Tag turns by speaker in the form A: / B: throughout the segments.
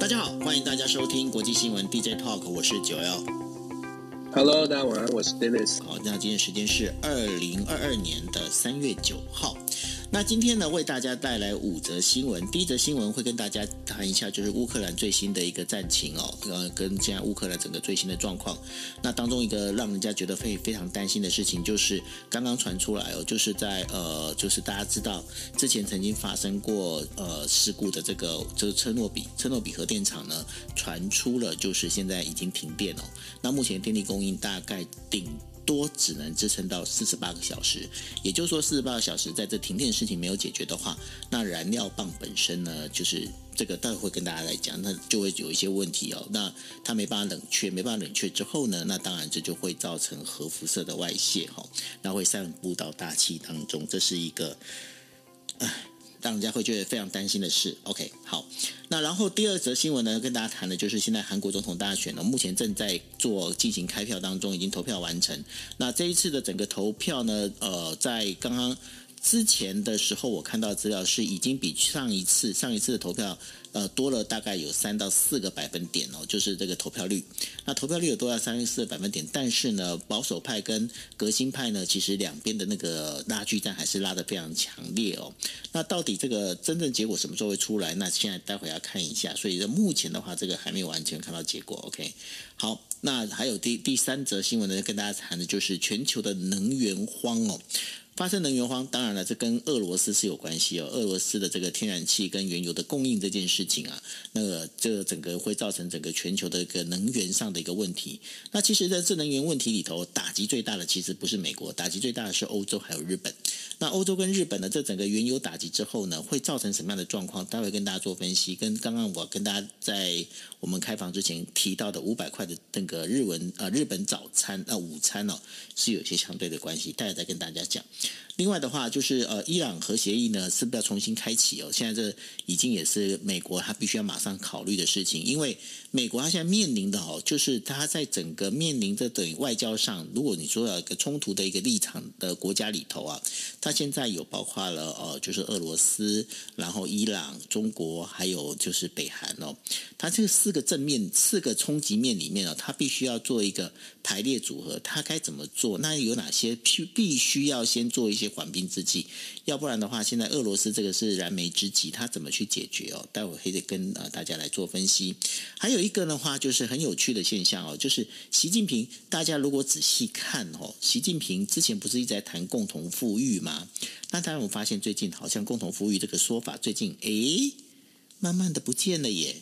A: 大家好，欢迎大家收听国际新闻 DJ Talk，我是九 L。
B: Hello，大家晚安，我是 Dennis。
A: 好，那今天时间是二零二二年的三月九号。那今天呢，为大家带来五则新闻。第一则新闻会跟大家谈一下，就是乌克兰最新的一个战情哦，呃，跟现在乌克兰整个最新的状况。那当中一个让人家觉得非非常担心的事情，就是刚刚传出来哦，就是在呃，就是大家知道之前曾经发生过呃事故的这个就是车诺比车诺比核电厂呢，传出了就是现在已经停电哦。那目前电力供应大概顶。多只能支撑到四十八个小时，也就是说，四十八个小时在这停电事情没有解决的话，那燃料棒本身呢，就是这个待会会跟大家来讲，那就会有一些问题哦。那它没办法冷却，没办法冷却之后呢，那当然这就会造成核辐射的外泄哈，那会散布到大气当中，这是一个，让人家会觉得非常担心的事。OK，好，那然后第二则新闻呢，跟大家谈的就是现在韩国总统大选呢，目前正在做进行开票当中，已经投票完成。那这一次的整个投票呢，呃，在刚刚之前的时候，我看到资料是已经比上一次上一次的投票。呃，多了大概有三到四个百分点哦，就是这个投票率。那投票率有多少？三十四个百分点。但是呢，保守派跟革新派呢，其实两边的那个拉锯战还是拉得非常强烈哦。那到底这个真正结果什么时候会出来？那现在待会要看一下。所以目前的话，这个还没有完全看到结果。OK，好，那还有第第三则新闻呢，跟大家谈的就是全球的能源荒哦。发生能源荒，当然了，这跟俄罗斯是有关系哦。俄罗斯的这个天然气跟原油的供应这件事情啊，那个这整个会造成整个全球的一个能源上的一个问题。那其实，在这能源问题里头，打击最大的其实不是美国，打击最大的是欧洲还有日本。那欧洲跟日本的这整个原油打击之后呢，会造成什么样的状况？待会跟大家做分析。跟刚刚我跟大家在我们开房之前提到的五百块的那个日文啊、日本早餐啊、午餐哦，是有些相对的关系。待会再跟大家讲。另外的话，就是呃，伊朗核协议呢，是不是要重新开启哦？现在这已经也是美国他必须要马上考虑的事情，因为美国他现在面临的哦，就是他在整个面临着等于外交上，如果你说有一个冲突的一个立场的国家里头啊，他现在有包括了呃，就是俄罗斯，然后伊朗、中国，还有就是北韩哦，他这四个正面、四个冲击面里面哦，他必须要做一个排列组合，他该怎么做？那有哪些必必须要先做做一些？缓兵之计，要不然的话，现在俄罗斯这个是燃眉之急，他怎么去解决哦？待会还得跟呃大家来做分析。还有一个的话，就是很有趣的现象哦，就是习近平，大家如果仔细看哦，习近平之前不是一直在谈共同富裕吗？那当然，我发现最近好像共同富裕这个说法，最近诶，慢慢的不见了耶。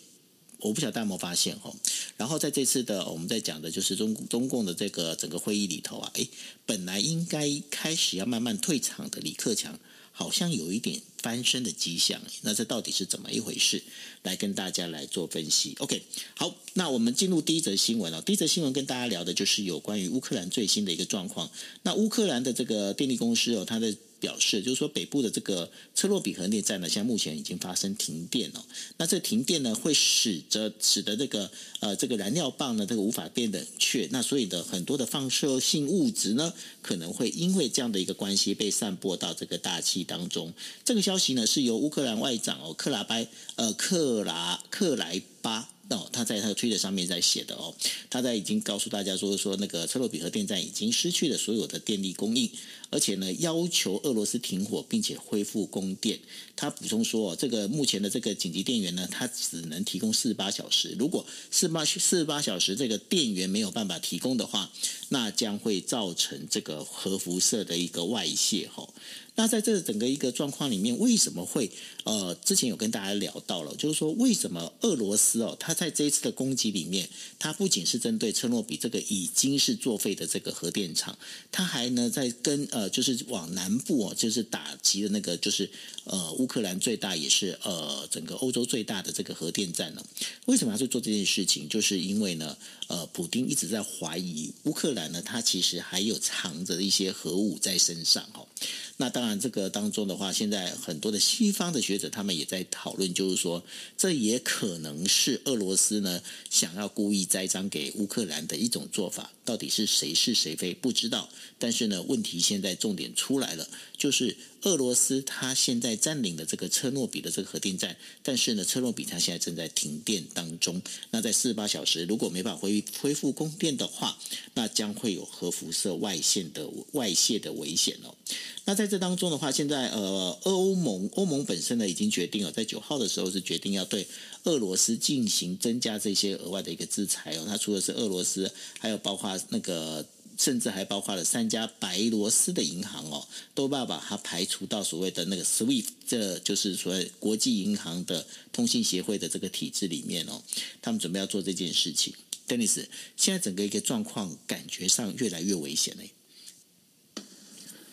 A: 我不晓得大家有没有发现哦，然后在这次的我们在讲的就是中中共的这个整个会议里头啊，诶，本来应该开始要慢慢退场的李克强，好像有一点翻身的迹象，那这到底是怎么一回事？来跟大家来做分析。OK，好，那我们进入第一则新闻哦。第一则新闻跟大家聊的就是有关于乌克兰最新的一个状况。那乌克兰的这个电力公司哦，它的。表示就是说，北部的这个车诺比核电站呢，现在目前已经发生停电了。那这停电呢，会使得使得这个呃这个燃料棒呢，这个无法变冷却。那所以的很多的放射性物质呢，可能会因为这样的一个关系被散播到这个大气当中。这个消息呢，是由乌克兰外长哦克拉拜呃克拉克莱巴。他在他的推特上面在写的哦，他在已经告诉大家说说那个车诺比核电站已经失去了所有的电力供应，而且呢要求俄罗斯停火并且恢复供电。他补充说，这个目前的这个紧急电源呢，它只能提供四十八小时。如果四十八四十八小时这个电源没有办法提供的话，那将会造成这个核辐射的一个外泄吼。那在这整个一个状况里面，为什么会呃，之前有跟大家聊到了，就是说为什么俄罗斯哦，它在这一次的攻击里面，它不仅是针对车诺比这个已经是作废的这个核电厂，它还呢在跟呃，就是往南部哦，就是打击的那个就是呃乌克兰最大也是呃整个欧洲最大的这个核电站呢？为什么要去做这件事情？就是因为呢，呃，普丁一直在怀疑乌克兰呢，它其实还有藏着一些核武在身上哦。那当然，这个当中的话，现在很多的西方的学者他们也在讨论，就是说，这也可能是俄罗斯呢想要故意栽赃给乌克兰的一种做法。到底是谁是谁非不知道，但是呢，问题现在重点出来了，就是俄罗斯它现在占领了这个车诺比的这个核电站，但是呢，车诺比它现在正在停电当中。那在四十八小时如果没办法恢恢复供电的话，那将会有核辐射外泄的外泄的危险哦。那在这当中的话，现在呃，欧盟欧盟本身呢已经决定了，在九号的时候是决定要对俄罗斯进行增加这些额外的一个制裁哦。它除了是俄罗斯，还有包括那个。甚至还包括了三家白罗斯的银行哦，都要把它排除到所谓的那个 SWIFT，这就是所谓国际银行的通信协会的这个体制里面哦。他们准备要做这件事情，Dennis，现在整个一个状况感觉上越来越危险了。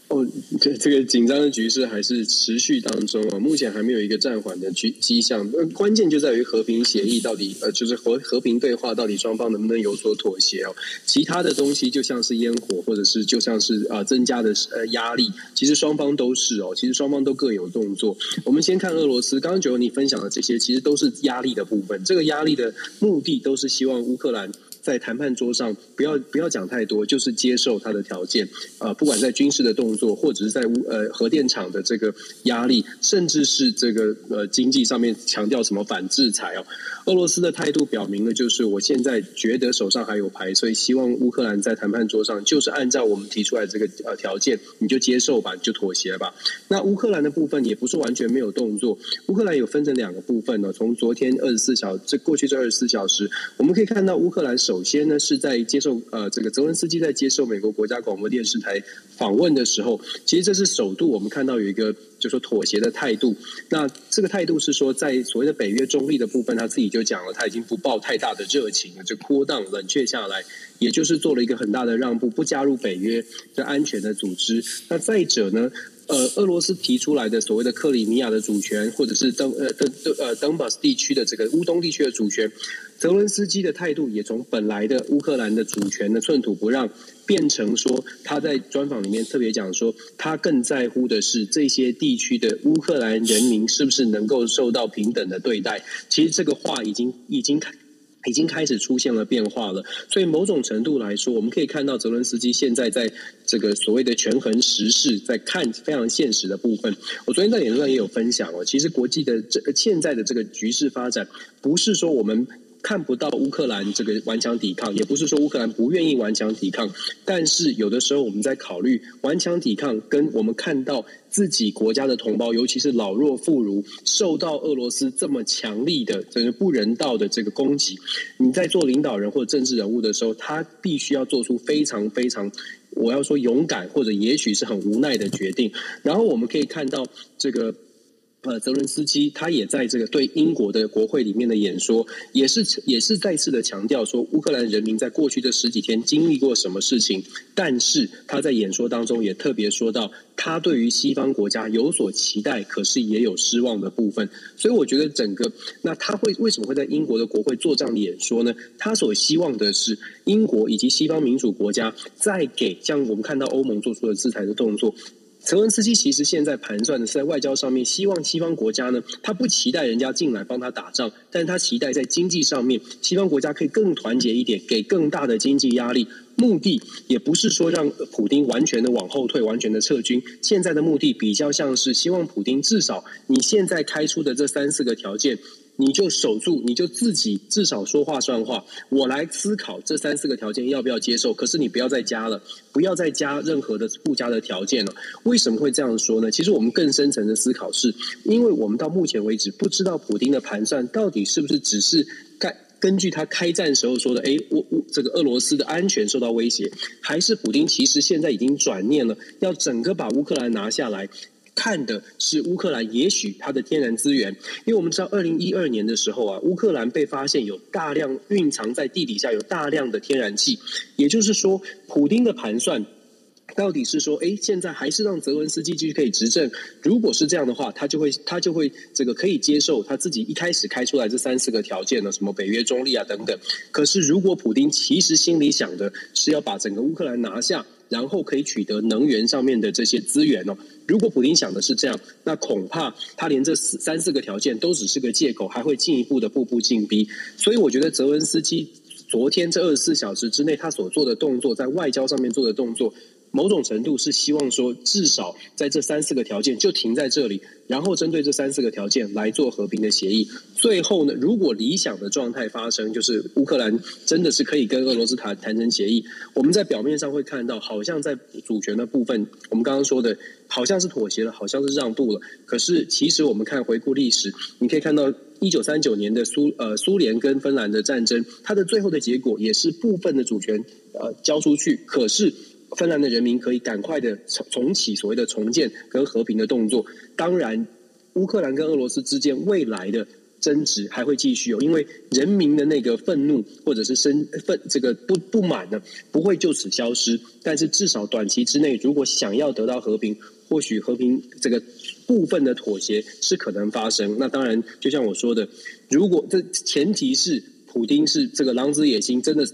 B: 哦，这这个紧张的局势还是持续当中啊，目前还没有一个暂缓的迹迹象。关键就在于和平协议到底，呃，就是和和平对话到底双方能不能有所妥协哦。其他的东西就像是烟火，或者是就像是啊增加的呃压力，其实双方都是哦，其实双方都各有动作。我们先看俄罗斯，刚刚觉得你分享的这些，其实都是压力的部分。这个压力的目的都是希望乌克兰。在谈判桌上，不要不要讲太多，就是接受他的条件啊、不管在军事的动作，或者是在呃核电厂的这个压力，甚至是这个呃经济上面强调什么反制裁哦。俄罗斯的态度表明了，就是我现在觉得手上还有牌，所以希望乌克兰在谈判桌上就是按照我们提出来这个呃条件，你就接受吧，你就妥协吧。那乌克兰的部分也不是完全没有动作，乌克兰有分成两个部分呢。从昨天二十四小，这过去这二十四小时，我们可以看到乌克兰首。首先呢，是在接受呃这个泽文斯基在接受美国国家广播电视台访问的时候，其实这是首度我们看到有一个就说妥协的态度。那这个态度是说，在所谓的北约中立的部分，他自己就讲了，他已经不抱太大的热情了，就 cool down 冷却下来，也就是做了一个很大的让步，不加入北约的安全的组织。那再者呢，呃，俄罗斯提出来的所谓的克里米亚的主权，或者是登呃登呃登巴斯地区的这个乌东地区的主权。泽伦斯基的态度也从本来的乌克兰的主权的寸土不让，变成说他在专访里面特别讲说，他更在乎的是这些地区的乌克兰人民是不是能够受到平等的对待。其实这个话已经已经开已经开始出现了变化了。所以某种程度来说，我们可以看到泽伦斯基现在在这个所谓的权衡时事，在看非常现实的部分。我昨天在脸书上也有分享哦，其实国际的这现在的这个局势发展，不是说我们。看不到乌克兰这个顽强抵抗，也不是说乌克兰不愿意顽强抵抗，但是有的时候我们在考虑顽强抵抗，跟我们看到自己国家的同胞，尤其是老弱妇孺，受到俄罗斯这么强力的、这个不人道的这个攻击，你在做领导人或者政治人物的时候，他必须要做出非常非常，我要说勇敢，或者也许是很无奈的决定。然后我们可以看到这个。呃，泽伦斯基他也在这个对英国的国会里面的演说，也是也是再次的强调说，乌克兰人民在过去这十几天经历过什么事情。但是他在演说当中也特别说到，他对于西方国家有所期待，可是也有失望的部分。所以我觉得整个那他会为什么会在英国的国会做这样的演说呢？他所希望的是英国以及西方民主国家再给像我们看到欧盟做出的制裁的动作。泽文斯基其实现在盘算的是在外交上面，希望西方国家呢，他不期待人家进来帮他打仗，但是他期待在经济上面，西方国家可以更团结一点，给更大的经济压力。目的也不是说让普丁完全的往后退，完全的撤军。现在的目的比较像是希望普丁至少你现在开出的这三四个条件。你就守住，你就自己至少说话算话。我来思考这三四个条件要不要接受，可是你不要再加了，不要再加任何的附加的条件了。为什么会这样说呢？其实我们更深层的思考是，因为我们到目前为止不知道普丁的盘算到底是不是只是根根据他开战时候说的，诶，我我这个俄罗斯的安全受到威胁，还是普丁其实现在已经转念了，要整个把乌克兰拿下来。看的是乌克兰，也许它的天然资源，因为我们知道，二零一二年的时候啊，乌克兰被发现有大量蕴藏在地底下有大量的天然气，也就是说，普丁的盘算到底是说，哎，现在还是让泽伦斯基继续可以执政？如果是这样的话，他就会他就会这个可以接受他自己一开始开出来这三四个条件呢，什么北约中立啊等等。可是如果普丁其实心里想的是要把整个乌克兰拿下。然后可以取得能源上面的这些资源哦。如果普林想的是这样，那恐怕他连这四三四个条件都只是个借口，还会进一步的步步进逼。所以我觉得泽文斯基昨天这二十四小时之内他所做的动作，在外交上面做的动作，某种程度是希望说，至少在这三四个条件就停在这里，然后针对这三四个条件来做和平的协议。最后呢，如果理想的状态发生，就是乌克兰真的是可以跟俄罗斯谈谈成协议，我们在表面上会看到，好像在主权的部分，我们刚刚说的，好像是妥协了，好像是让步了。可是其实我们看回顾历史，你可以看到一九三九年的苏呃苏联跟芬兰的战争，它的最后的结果也是部分的主权呃交出去，可是。芬兰的人民可以赶快的重重启所谓的重建跟和平的动作。当然，乌克兰跟俄罗斯之间未来的争执还会继续哦，因为人民的那个愤怒或者是生愤这个不不满呢，不会就此消失。但是至少短期之内，如果想要得到和平，或许和平这个部分的妥协是可能发生。那当然，就像我说的，如果这前提是普丁是这个狼子野心，真的。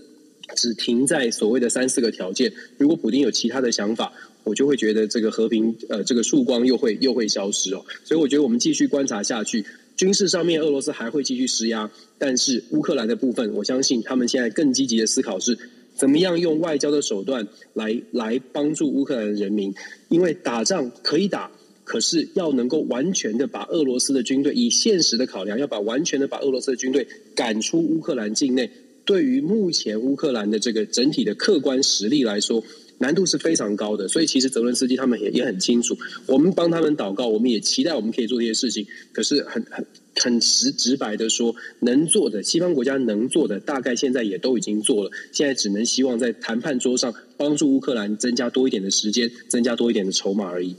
B: 只停在所谓的三四个条件，如果普丁有其他的想法，我就会觉得这个和平呃这个曙光又会又会消失哦。所以我觉得我们继续观察下去，军事上面俄罗斯还会继续施压，但是乌克兰的部分，我相信他们现在更积极的思考是怎么样用外交的手段来来帮助乌克兰人民，因为打仗可以打，可是要能够完全的把俄罗斯的军队以现实的考量，要把完全的把俄罗斯的军队赶出乌克兰境内。对于目前乌克兰的这个整体的客观实力来说，难度是非常高的。所以其实泽伦斯基他们也也很清楚，我们帮他们祷告，我们也期待我们可以做这些事情。可是很很很直直白的说，能做的西方国家能做的，大概现在也都已经做了。现在只能希望在谈判桌上帮助乌克兰增加多一点的时间，增加多一点的筹码而已。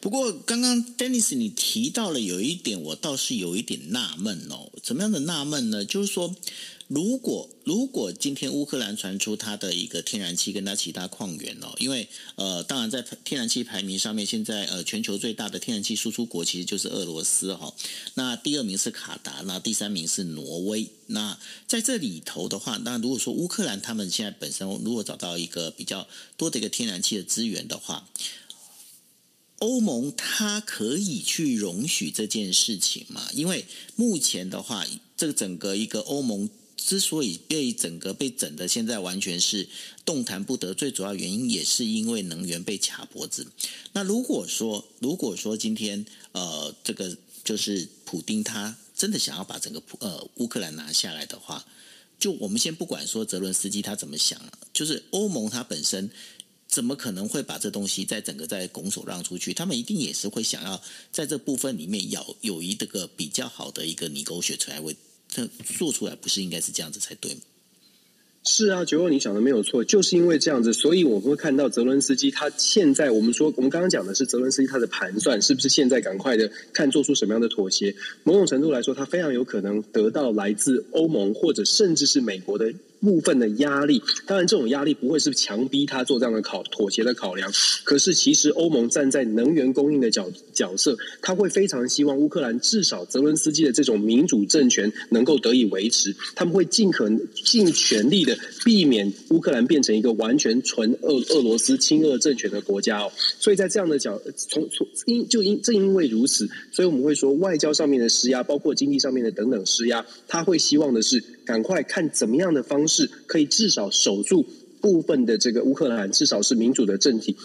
A: 不过刚刚 Dennis 你提到了有一点，我倒是有一点纳闷哦。怎么样的纳闷呢？就是说。如果如果今天乌克兰传出它的一个天然气跟它其他矿源哦，因为呃，当然在天然气排名上面，现在呃全球最大的天然气输出国其实就是俄罗斯哈、哦。那第二名是卡达，那第三名是挪威。那在这里头的话，那如果说乌克兰他们现在本身如果找到一个比较多的一个天然气的资源的话，欧盟它可以去容许这件事情吗？因为目前的话，这个整个一个欧盟。之所以被整个被整的现在完全是动弹不得，最主要原因也是因为能源被卡脖子。那如果说如果说今天呃这个就是普丁他真的想要把整个呃乌克兰拿下来的话，就我们先不管说泽伦斯基他怎么想，就是欧盟他本身怎么可能会把这东西在整个在拱手让出去？他们一定也是会想要在这部分里面有有一个比较好的一个泥沟血才会。这做出来不是应该是这样子才对吗？
B: 是啊，九欧，你想的没有错，就是因为这样子，所以我们会看到泽伦斯基他现在，我们说我们刚刚讲的是泽伦斯基他的盘算，是不是现在赶快的看做出什么样的妥协？某种程度来说，他非常有可能得到来自欧盟或者甚至是美国的。部分的压力，当然这种压力不会是强逼他做这样的考妥协的考量。可是其实欧盟站在能源供应的角角色，他会非常希望乌克兰至少泽伦斯基的这种民主政权能够得以维持。他们会尽可能尽全力的避免乌克兰变成一个完全纯俄俄罗斯亲俄政权的国家哦。所以在这样的角从从因就因正因为如此，所以我们会说外交上面的施压，包括经济上面的等等施压，他会希望的是。赶快看怎么样的方式可以至少守住部分的这个乌克兰，至少是民主的政体。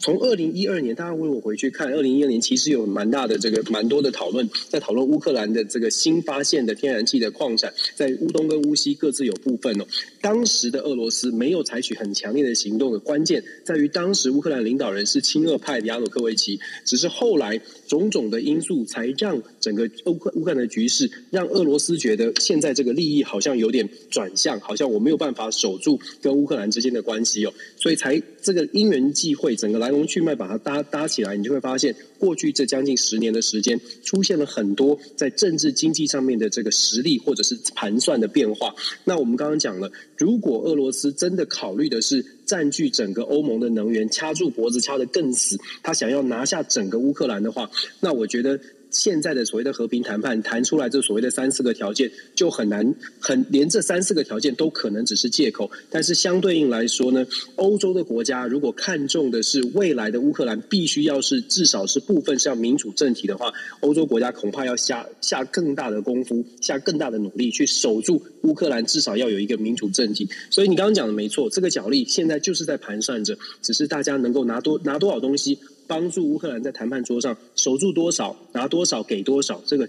B: 从二零一二年，大家为我回去看，二零一二年其实有蛮大的这个蛮多的讨论，在讨论乌克兰的这个新发现的天然气的矿产，在乌东跟乌西各自有部分哦。当时的俄罗斯没有采取很强烈的行动的关键在于，当时乌克兰领导人是亲俄派的亚努科维奇，只是后来种种的因素才让整个乌克乌克兰的局势，让俄罗斯觉得现在这个利益好像有点转向，好像我没有办法守住跟乌克兰之间的关系哦，所以才这个因缘际会，整个来来龙去脉把它搭搭起来，你就会发现，过去这将近十年的时间，出现了很多在政治经济上面的这个实力或者是盘算的变化。那我们刚刚讲了，如果俄罗斯真的考虑的是占据整个欧盟的能源，掐住脖子掐得更死，他想要拿下整个乌克兰的话，那我觉得现在的所谓的和平谈判谈出来这所谓的三四个条件，就很难很连这三四个条件都可能只是借口。但是相对应来说呢，欧洲的国家如果看重的是未来的乌克兰必须要是至少是部分是要民主政体的话，欧洲国家恐怕要下下更大的功夫，下更大的努力去守住乌克兰，至少要有一个民主政体。所以你刚刚讲的没错，这个角力现在就是在盘算着，只是大家能够拿多拿多少东西。帮助乌克兰在谈判桌上守住多少，拿多少给多少，这个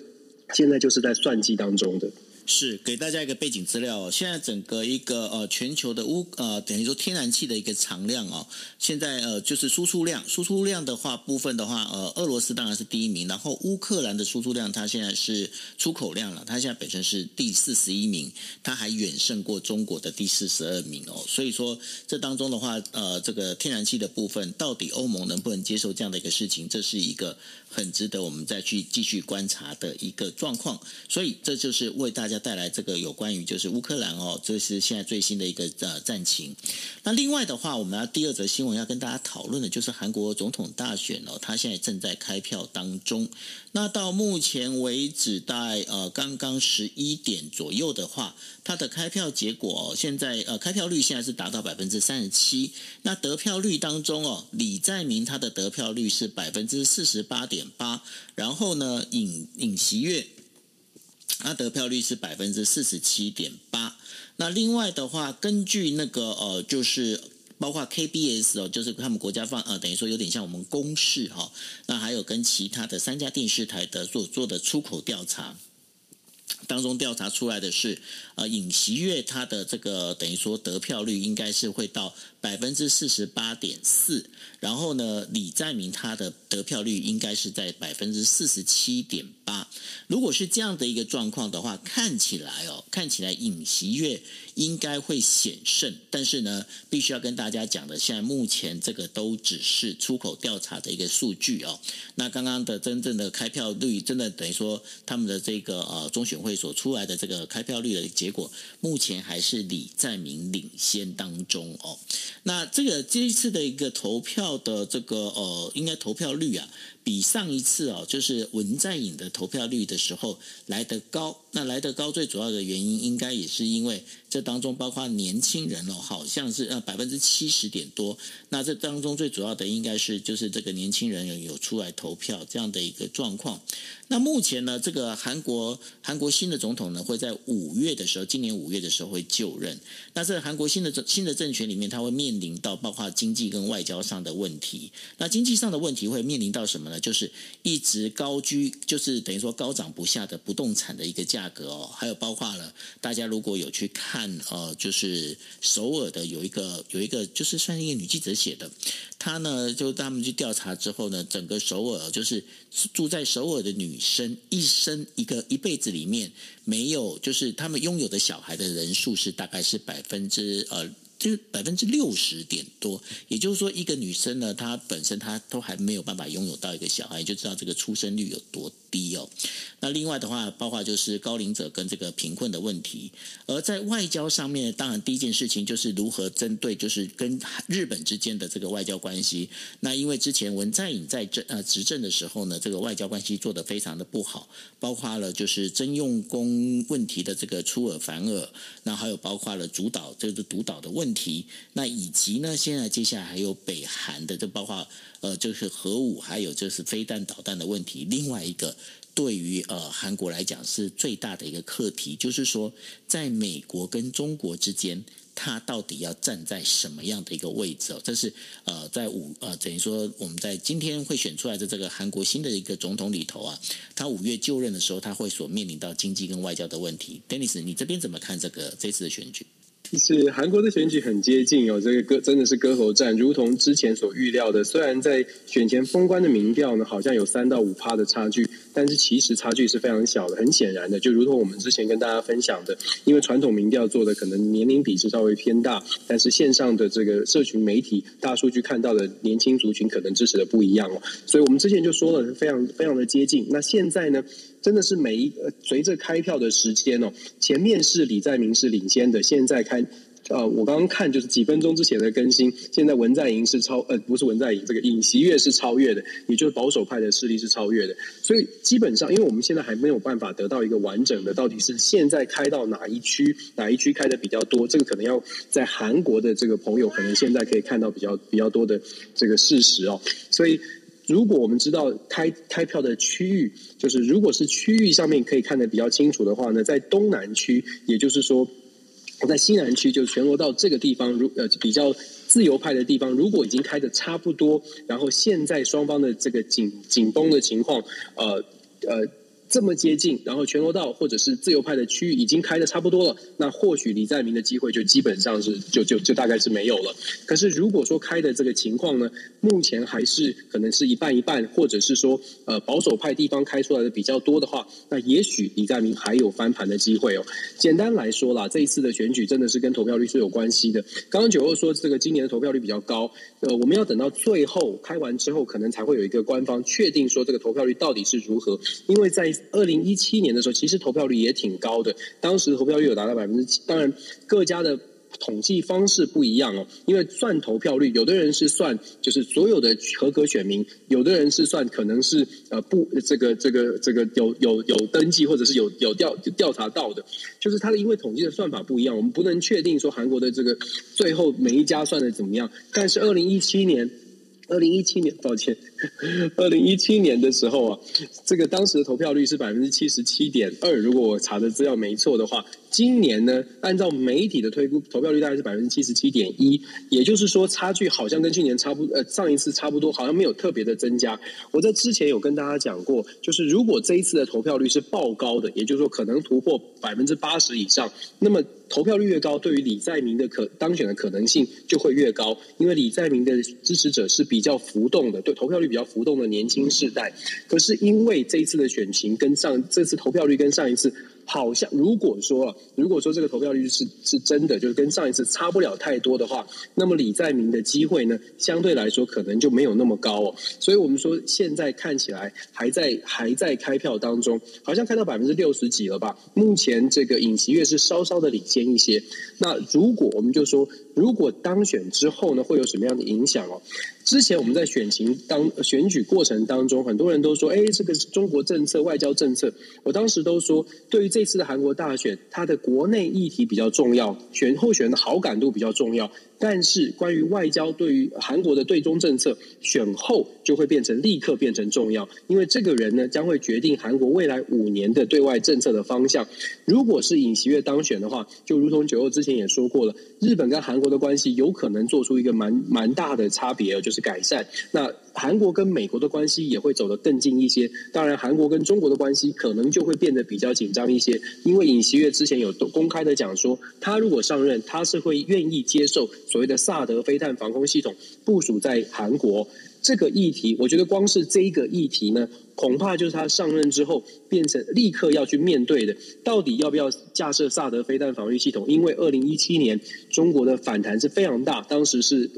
B: 现在就是在算计当中的。
A: 是给大家一个背景资料。哦，现在整个一个呃全球的乌呃等于说天然气的一个藏量哦，现在呃就是输出量，输出量的话部分的话呃俄罗斯当然是第一名，然后乌克兰的输出量它现在是出口量了，它现在本身是第四十一名，它还远胜过中国的第四十二名哦，所以说这当中的话呃这个天然气的部分到底欧盟能不能接受这样的一个事情，这是一个很值得我们再去继续观察的一个状况，所以这就是为大家。要带来这个有关于就是乌克兰哦，这是现在最新的一个呃战情。那另外的话，我们要第二则新闻要跟大家讨论的就是韩国总统大选哦，它现在正在开票当中。那到目前为止，在呃刚刚十一点左右的话，它的开票结果，现在呃开票率现在是达到百分之三十七。那得票率当中哦，李在明他的得票率是百分之四十八点八，然后呢尹尹锡悦。他得票率是百分之四十七点八。那另外的话，根据那个呃，就是包括 KBS 哦，就是他们国家放呃，等于说有点像我们公视哈。那还有跟其他的三家电视台的所做的出口调查当中调查出来的是，呃，尹锡悦他的这个等于说得票率应该是会到百分之四十八点四。然后呢，李在明他的得票率应该是在百分之四十七点八。如果是这样的一个状况的话，看起来哦，看起来尹锡悦应该会险胜。但是呢，必须要跟大家讲的，现在目前这个都只是出口调查的一个数据哦。那刚刚的真正的开票率，真的等于说他们的这个呃中选会所出来的这个开票率的结果，目前还是李在明领先当中哦。那这个这一次的一个投票。的这个呃，应该投票率啊，比上一次哦，就是文在寅的投票率的时候来得高。那来得高最主要的原因，应该也是因为这当中包括年轻人哦，好像是呃百分之七十点多。那这当中最主要的应该是就是这个年轻人有有出来投票这样的一个状况。那目前呢，这个韩国韩国新的总统呢，会在五月的时候，今年五月的时候会就任。那这韩国新的新的政权里面，他会面临到包括经济跟外交上的问题。那经济上的问题会面临到什么就是一直高居，就是等于说高涨不下的不动产的一个。价格哦，还有包括了大家如果有去看呃，就是首尔的有一个有一个就是算是一个女记者写的，她呢就他们去调查之后呢，整个首尔就是住在首尔的女生一生一个一辈子里面没有就是他们拥有的小孩的人数是大概是百分之呃。就是百分之六十点多，也就是说，一个女生呢，她本身她都还没有办法拥有到一个小孩，就知道这个出生率有多低哦。那另外的话，包括就是高龄者跟这个贫困的问题。而在外交上面，当然第一件事情就是如何针对就是跟日本之间的这个外交关系。那因为之前文在寅在政呃执政的时候呢，这个外交关系做得非常的不好，包括了就是征用工问题的这个出尔反尔，那还有包括了主导这个独岛的问题。那以及呢，现在接下来还有北韩的，就包括呃，就是核武，还有就是飞弹导弹的问题。另外一个，对于呃韩国来讲是最大的一个课题，就是说，在美国跟中国之间，他到底要站在什么样的一个位置？哦，这是呃，在五呃，等于说我们在今天会选出来的这个韩国新的一个总统里头啊，他五月就任的时候，他会所面临到经济跟外交的问题。Dennis，你这边怎么看这个这次的选举？
B: 是韩国的选举很接近哦，这个歌真的是歌喉战，如同之前所预料的。虽然在选前封关的民调呢，好像有三到五趴的差距，但是其实差距是非常小的。很显然的，就如同我们之前跟大家分享的，因为传统民调做的可能年龄比是稍微偏大，但是线上的这个社群媒体大数据看到的年轻族群可能支持的不一样哦。所以我们之前就说了，非常非常的接近。那现在呢？真的是每一个随着开票的时间哦，前面是李在明是领先的，现在开呃，我刚刚看就是几分钟之前的更新，现在文在寅是超呃不是文在寅，这个尹锡悦是超越的，也就是保守派的势力是超越的。所以基本上，因为我们现在还没有办法得到一个完整的，到底是现在开到哪一区，哪一区开的比较多，这个可能要在韩国的这个朋友可能现在可以看到比较比较多的这个事实哦。所以如果我们知道开开票的区域，就是如果是区域上面可以看得比较清楚的话呢，在东南区，也就是说。在西南区就全罗道这个地方，如呃比较自由派的地方，如果已经开的差不多，然后现在双方的这个紧紧绷的情况，呃呃。这么接近，然后全罗道或者是自由派的区域已经开的差不多了，那或许李在明的机会就基本上是就就就大概是没有了。可是如果说开的这个情况呢，目前还是可能是一半一半，或者是说呃保守派地方开出来的比较多的话，那也许李在明还有翻盘的机会哦。简单来说啦，这一次的选举真的是跟投票率是有关系的。刚刚九二说这个今年的投票率比较高，呃，我们要等到最后开完之后，可能才会有一个官方确定说这个投票率到底是如何，因为在二零一七年的时候，其实投票率也挺高的，当时投票率有达到百分之七。当然，各家的统计方式不一样哦，因为算投票率，有的人是算就是所有的合格选民，有的人是算可能是呃不这个这个这个有有有登记或者是有有调调查到的，就是它的因为统计的算法不一样，我们不能确定说韩国的这个最后每一家算的怎么样。但是二零一七年。二零一七年，抱歉，二零一七年的时候啊，这个当时的投票率是百分之七十七点二，如果我查的资料没错的话，今年呢，按照媒体的推估，投票率大概是百分之七十七点一，也就是说，差距好像跟去年差不，呃，上一次差不多，好像没有特别的增加。我在之前有跟大家讲过，就是如果这一次的投票率是爆高的，也就是说可能突破百分之八十以上，那么。投票率越高，对于李在明的可当选的可能性就会越高，因为李在明的支持者是比较浮动的，对投票率比较浮动的年轻世代。可是因为这一次的选情跟上这次投票率跟上一次。好像如果说，如果说这个投票率是是真的，就是跟上一次差不了太多的话，那么李在明的机会呢，相对来说可能就没有那么高哦。所以我们说现在看起来还在还在开票当中，好像开到百分之六十几了吧？目前这个尹锡悦是稍稍的领先一些。那如果我们就说，如果当选之后呢，会有什么样的影响哦？之前我们在选情当选举过程当中，很多人都说：“哎，这个是中国政策、外交政策。”我当时都说，对于这次的韩国大选，它的国内议题比较重要，选候选人的好感度比较重要。但是关于外交，对于韩国的对中政策，选后就会变成立刻变成重要，因为这个人呢，将会决定韩国未来五年的对外政策的方向。如果是尹锡悦当选的话，就如同九欧之前也说过了，日本跟韩国的关系有可能做出一个蛮蛮大的差别，就是改善。那韩国跟美国的关系也会走得更近一些。当然，韩国跟中国的关系可能就会变得比较紧张一些，因为尹锡悦之前有公开的讲说，他如果上任，他是会愿意接受。所谓的萨德飞弹防空系统部署在韩国这个议题，我觉得光是这一个议题呢，恐怕就是他上任之后变成立刻要去面对的。到底要不要架设萨德飞弹防御系统？因为二零一七年中国的反弹是非常大，当时是。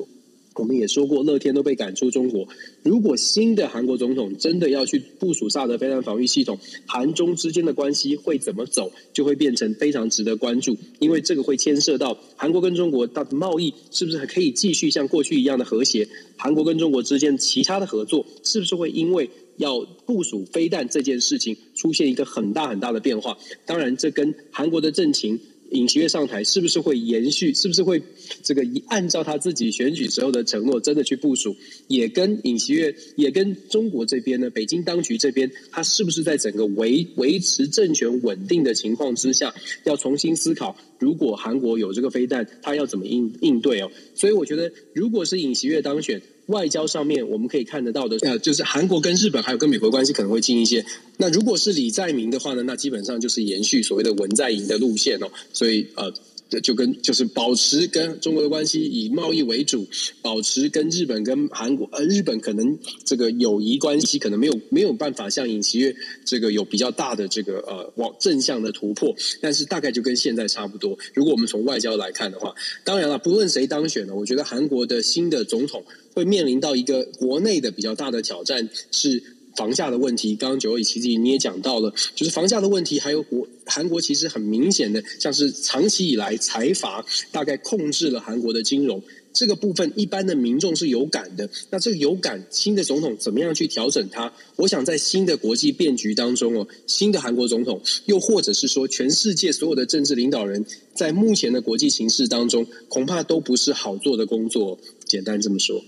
B: 我们也说过，乐天都被赶出中国。如果新的韩国总统真的要去部署萨德飞弹防御系统，韩中之间的关系会怎么走，就会变成非常值得关注。因为这个会牵涉到韩国跟中国到贸易是不是还可以继续像过去一样的和谐？韩国跟中国之间其他的合作是不是会因为要部署飞弹这件事情出现一个很大很大的变化？当然，这跟韩国的政情。尹锡悦上台是不是会延续？是不是会这个按照他自己选举时候的承诺，真的去部署？也跟尹锡悦，也跟中国这边呢？北京当局这边，他是不是在整个维维持政权稳定的情况之下，要重新思考？如果韩国有这个飞弹，他要怎么应应对哦？所以我觉得，如果是尹锡悦当选。外交上面我们可以看得到的，呃，就是韩国跟日本还有跟美国关系可能会近一些。那如果是李在明的话呢，那基本上就是延续所谓的文在寅的路线哦。所以呃，就跟就是保持跟中国的关系以贸易为主，保持跟日本跟韩国呃日本可能这个友谊关系可能没有没有办法像尹锡悦这个有比较大的这个呃往正向的突破，但是大概就跟现在差不多。如果我们从外交来看的话，当然了，不论谁当选呢，我觉得韩国的新的总统。会面临到一个国内的比较大的挑战，是房价的问题。刚刚九二一其实你也讲到了，就是房价的问题，还有国韩国其实很明显的，像是长期以来财阀大概控制了韩国的金融。这个部分一般的民众是有感的，那这个有感，新的总统怎么样去调整它？我想在新的国际变局当中哦，新的韩国总统，又或者是说全世界所有的政治领导人，在目前的国际形势当中，恐怕都不是好做的工作。简单这么说。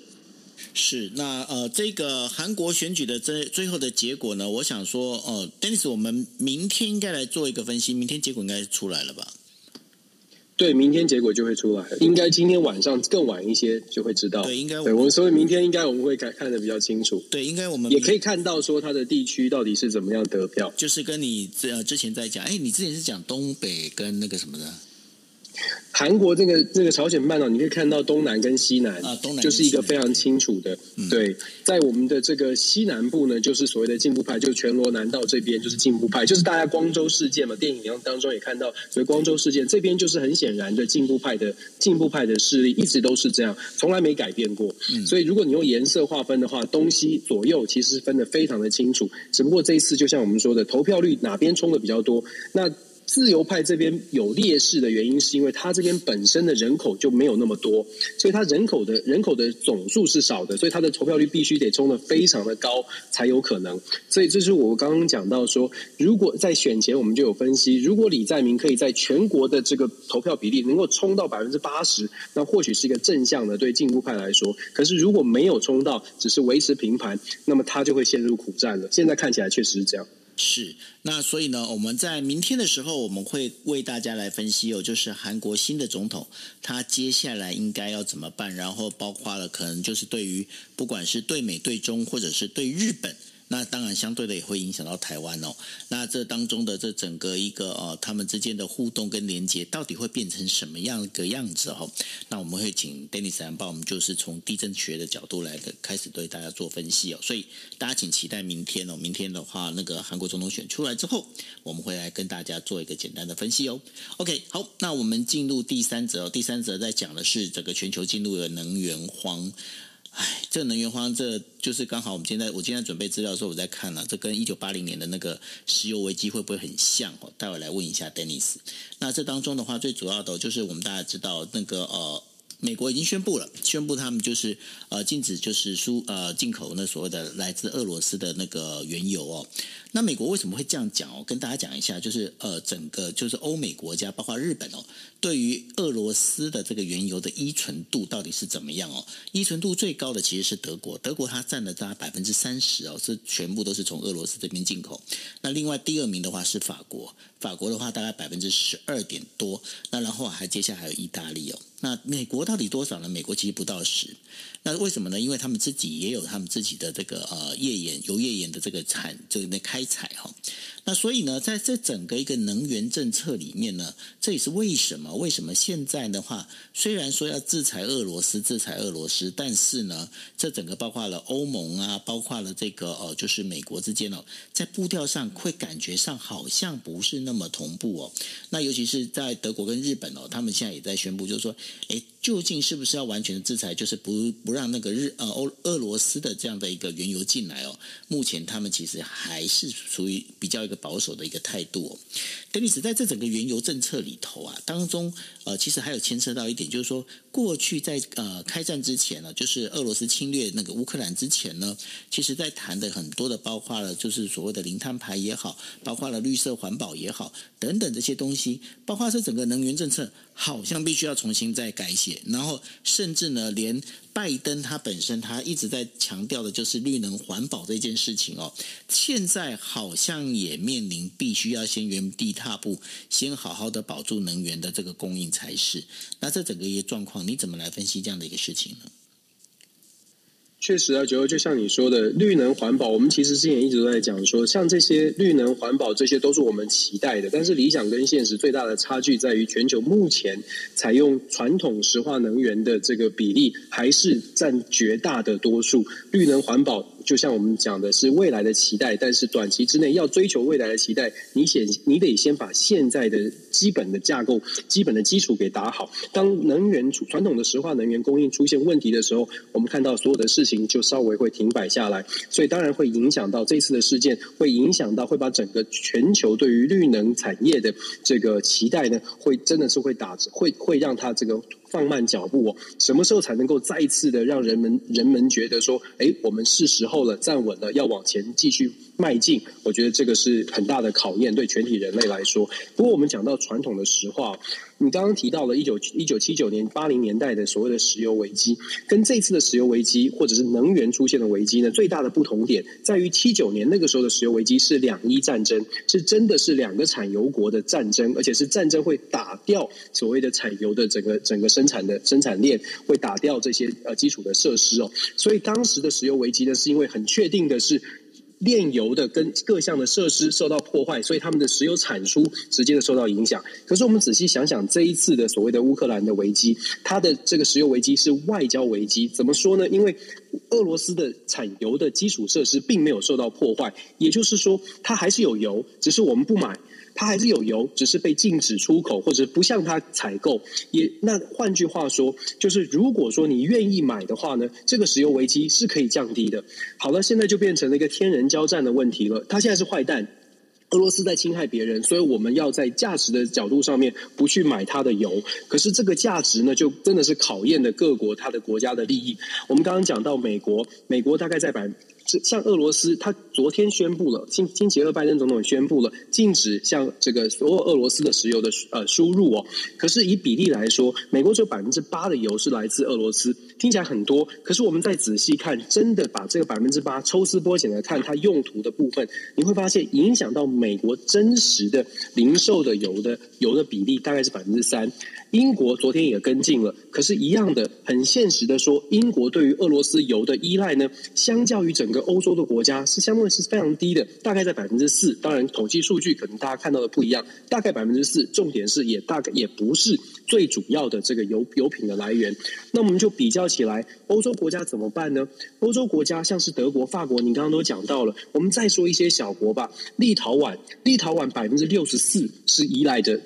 A: 是，那呃，这个韩国选举的最最后的结果呢？我想说，呃，Dennis，我们明天应该来做一个分析，明天结果应该出来了吧？
B: 对，明天结果就会出来，应该今天晚上更晚一些就会知道。
A: 对，应该
B: 对，我们所以明天应该我们会看看得比较清楚。
A: 对，应该我们
B: 也可以看到说它的地区到底是怎么样得票。
A: 就是跟你呃之前在讲，哎，你之前是讲东北跟那个什么的。
B: 韩国这个这个朝鲜半岛，你可以看到东南跟西南啊，东南就是一个非常清楚的。嗯、对，在我们的这个西南部呢，就是所谓的进步派，就是全罗南道这边就是进步派，就是大家光州事件嘛，电影当中也看到，所以光州事件这边就是很显然的进步派的进步派的势力，一直都是这样，从来没改变过。嗯、所以如果你用颜色划分的话，东西左右其实分的非常的清楚，只不过这一次就像我们说的，投票率哪边冲的比较多，那。自由派这边有劣势的原因，是因为他这边本身的人口就没有那么多，所以他人口的人口的总数是少的，所以他的投票率必须得冲得非常的高才有可能。所以这是我刚刚讲到说，如果在选前我们就有分析，如果李在明可以在全国的这个投票比例能够冲到百分之八十，那或许是一个正向的对进步派来说。可是如果没有冲到，只是维持平盘，那么他就会陷入苦战了。现在看起来确实是这样。
A: 是，那所以呢，我们在明天的时候，我们会为大家来分析哦，就是韩国新的总统他接下来应该要怎么办，然后包括了可能就是对于不管是对美、对中，或者是对日本。那当然，相对的也会影响到台湾哦。那这当中的这整个一个呃，他们之间的互动跟连接，到底会变成什么样一个样子哦？那我们会请 Dennis 来帮我们，就是从地震学的角度来的开始对大家做分析哦。所以大家请期待明天哦。明天的话，那个韩国总统选出来之后，我们会来跟大家做一个简单的分析哦。OK，好，那我们进入第三则哦。第三则在讲的是整个全球进入了能源荒。哎，这能源荒，这就是刚好我们现在我今天准备资料的时候，我在看了，这跟一九八零年的那个石油危机会不会很像？哦，待会来问一下 Dennis。那这当中的话，最主要的就是我们大家知道那个呃。美国已经宣布了，宣布他们就是呃禁止就是输呃进口那所谓的来自俄罗斯的那个原油哦。那美国为什么会这样讲哦？跟大家讲一下，就是呃整个就是欧美国家包括日本哦，对于俄罗斯的这个原油的依存度到底是怎么样哦？依存度最高的其实是德国，德国它占了大概百分之三十哦，是全部都是从俄罗斯这边进口。那另外第二名的话是法国，法国的话大概百分之十二点多。那然后还接下来还有意大利哦。那美国到底多少呢？美国其实不到十。那为什么呢？因为他们自己也有他们自己的这个呃页岩油页岩的这个产，这个那开采哈。那所以呢，在这整个一个能源政策里面呢，这也是为什么？为什么现在的话，虽然说要制裁俄罗斯，制裁俄罗斯，但是呢，这整个包括了欧盟啊，包括了这个呃，就是美国之间哦，在步调上会感觉上好像不是那么同步哦。那尤其是在德国跟日本哦，他们现在也在宣布，就是说，诶，究竟是不是要完全的制裁，就是不不让那个日呃欧俄罗斯的这样的一个原油进来哦？目前他们其实还是属于比较一个。保守的一个态度哦，丹尼斯在这整个原油政策里头啊，当中呃，其实还有牵涉到一点，就是说，过去在呃开战之前呢，就是俄罗斯侵略那个乌克兰之前呢，其实在谈的很多的，包括了就是所谓的零碳排也好，包括了绿色环保也好，等等这些东西，包括这整个能源政策，好像必须要重新再改写，然后甚至呢，连。拜登他本身他一直在强调的就是绿能环保这件事情哦，现在好像也面临必须要先原地踏步，先好好的保住能源的这个供应才是。那这整个一个状况，你怎么来分析这样的一个事情呢？
B: 确实啊，觉得就像你说的，绿能环保，我们其实之前一直都在讲说，像这些绿能环保，这些都是我们期待的。但是理想跟现实最大的差距在于，全球目前采用传统石化能源的这个比例还是占绝大的多数。绿能环保就像我们讲的是未来的期待，但是短期之内要追求未来的期待，你先你得先把现在的基本的架构、基本的基础给打好。当能源传统的石化能源供应出现问题的时候，我们看到所有的事情就稍微会停摆下来，所以当然会影响到这次的事件，会影响到会把整个全球对于绿能产业的这个期待呢，会真的是会打会会让它这个。放慢脚步哦，什么时候才能够再一次的让人们人们觉得说，哎，我们是时候了，站稳了，要往前继续迈进？我觉得这个是很大的考验，对全体人类来说。不过我们讲到传统的石化。你刚刚提到了一九一九七九年八零年代的所谓的石油危机，跟这次的石油危机或者是能源出现的危机呢，最大的不同点在于七九年那个时候的石油危机是两伊战争，是真的是两个产油国的战争，而且是战争会打掉所谓的产油的整个整个生产的生产链，会打掉这些呃基础的设施哦。所以当时的石油危机呢，是因为很确定的是。炼油的跟各项的设施受到破坏，所以他们的石油产出直接的受到影响。可是我们仔细想想，这一次的所谓的乌克兰的危机，它的这个石油危机是外交危机。怎么说呢？因为俄罗斯的产油的基础设施并没有受到破坏，也就是说，它还是有油，只是我们不买。它还是有油，只是被禁止出口，或者不向它采购。也那换句话说，就是如果说你愿意买的话呢，这个石油危机是可以降低的。好了，现在就变成了一个天人交战的问题了。他现在是坏蛋，俄罗斯在侵害别人，所以我们要在价值的角度上面不去买它的油。可是这个价值呢，就真的是考验的各国它的国家的利益。我们刚刚讲到美国，美国大概在百。像俄罗斯，他昨天宣布了，星星期二拜登总统宣布了禁止像这个所有俄罗斯的石油的呃输入哦。可是以比例来说，美国只有百分之八的油是来自俄罗斯，听起来很多。可是我们再仔细看，真的把这个百分之八抽丝剥茧来看它用途的部分，你会发现影响到美国真实的零售的油的油的比例大概是百分之三。英国昨天也跟进了，可是，一样的，很现实的说，英国对于俄罗斯油的依赖呢，相较于整个欧洲的国家，是相对是非常低的，大概在百分之四。当然，统计数据可能大家看到的不一样，大概百分之四。重点是，也大概也不是最主要的这个油油品的来源。那我们就比较起来，欧洲国家怎么办呢？欧洲国家像是德国、法国，你刚刚都讲到了。我们再说一些小国吧，立陶宛，立陶宛百分之六十四是依赖着。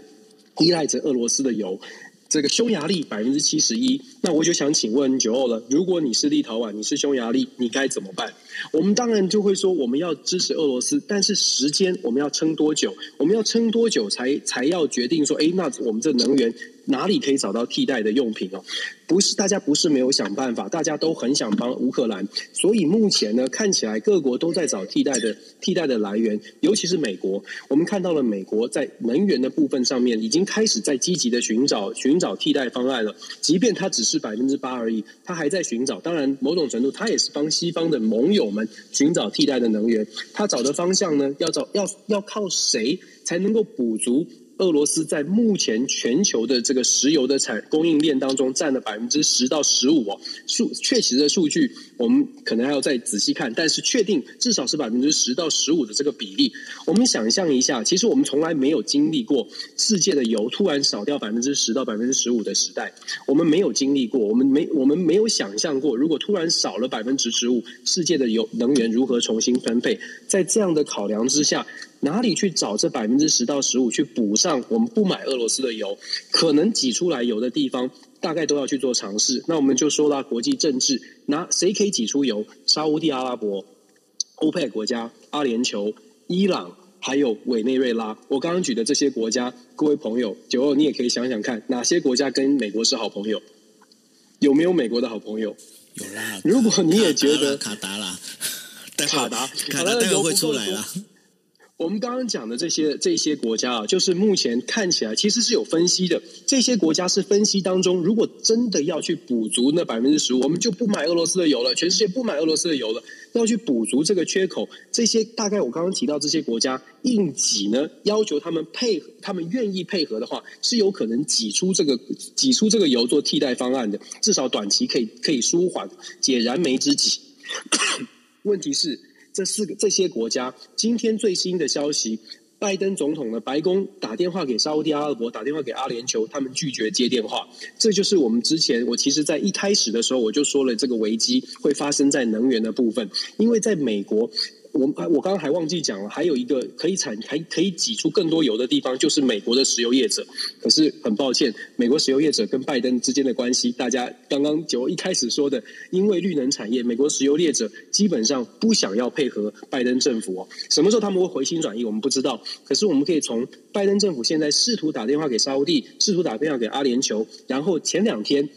B: 依赖着俄罗斯的油，这个匈牙利百分之七十一，那我就想请问九欧了，如果你是立陶宛，你是匈牙利，你该怎么办？我们当然就会说，我们要支持俄罗斯，但是时间我们要撑多久？我们要撑多久才才要决定说，哎，那我们这能源哪里可以找到替代的用品哦？不是大家不是没有想办法，大家都很想帮乌克兰，所以目前呢，看起来各国都在找替代的替代的来源，尤其是美国。我们看到了美国在能源的部分上面已经开始在积极的寻找寻找替代方案了，即便它只是百分之八而已，它还在寻找。当然，某种程度它也是帮西方的盟友我们寻找替代的能源。他找的方向呢，要找要要靠谁才能够补足？俄罗斯在目前全球的这个石油的产供应链当中占了百分之十到十五哦，数确实的数据我们可能还要再仔细看，但是确定至少是百分之十到十五的这个比例。我们想象一下，其实我们从来没有经历过世界的油突然少掉百分之十到百分之十五的时代，我们没有经历过，我们没我们没有想象过，如果突然少了百分之十五，世界的油能源如何重新分配？在这样的考量之下。哪里去找这百分之十到十五去补上我们不买俄罗斯的油，可能挤出来油的地方，大概都要去做尝试。那我们就说到国际政治，拿谁可以挤出油？沙乌地阿拉伯、欧佩克国家、阿联酋、伊朗，还有委内瑞拉。我刚刚举的这些国家，各位朋友，九二你也可以想想看，哪些国家跟美国是好朋友？有没有美国的好朋友？
A: 有啦。
B: 如果你也觉得
A: 卡达啦，
B: 卡达，
A: 卡达待会会出来了。
B: 我们刚刚讲的这些这些国家啊，就是目前看起来其实是有分析的。这些国家是分析当中，如果真的要去补足那百分之十五，我们就不买俄罗斯的油了，全世界不买俄罗斯的油了，要去补足这个缺口。这些大概我刚刚提到这些国家硬挤呢，要求他们配合，他们愿意配合的话，是有可能挤出这个挤出这个油做替代方案的，至少短期可以可以舒缓解燃眉之急。问题是。这四个这些国家，今天最新的消息，拜登总统的白宫打电话给沙乌地阿拉伯，打电话给阿联酋，他们拒绝接电话。这就是我们之前，我其实在一开始的时候我就说了，这个危机会发生在能源的部分，因为在美国。我我刚刚还忘记讲了，还有一个可以产还可以挤出更多油的地方，就是美国的石油业者。可是很抱歉，美国石油业者跟拜登之间的关系，大家刚刚就一开始说的，因为绿能产业，美国石油业者基本上不想要配合拜登政府哦。什么时候他们会回心转意，我们不知道。可是我们可以从拜登政府现在试图打电话给沙乌地，试图打电话给阿联酋，然后前两天。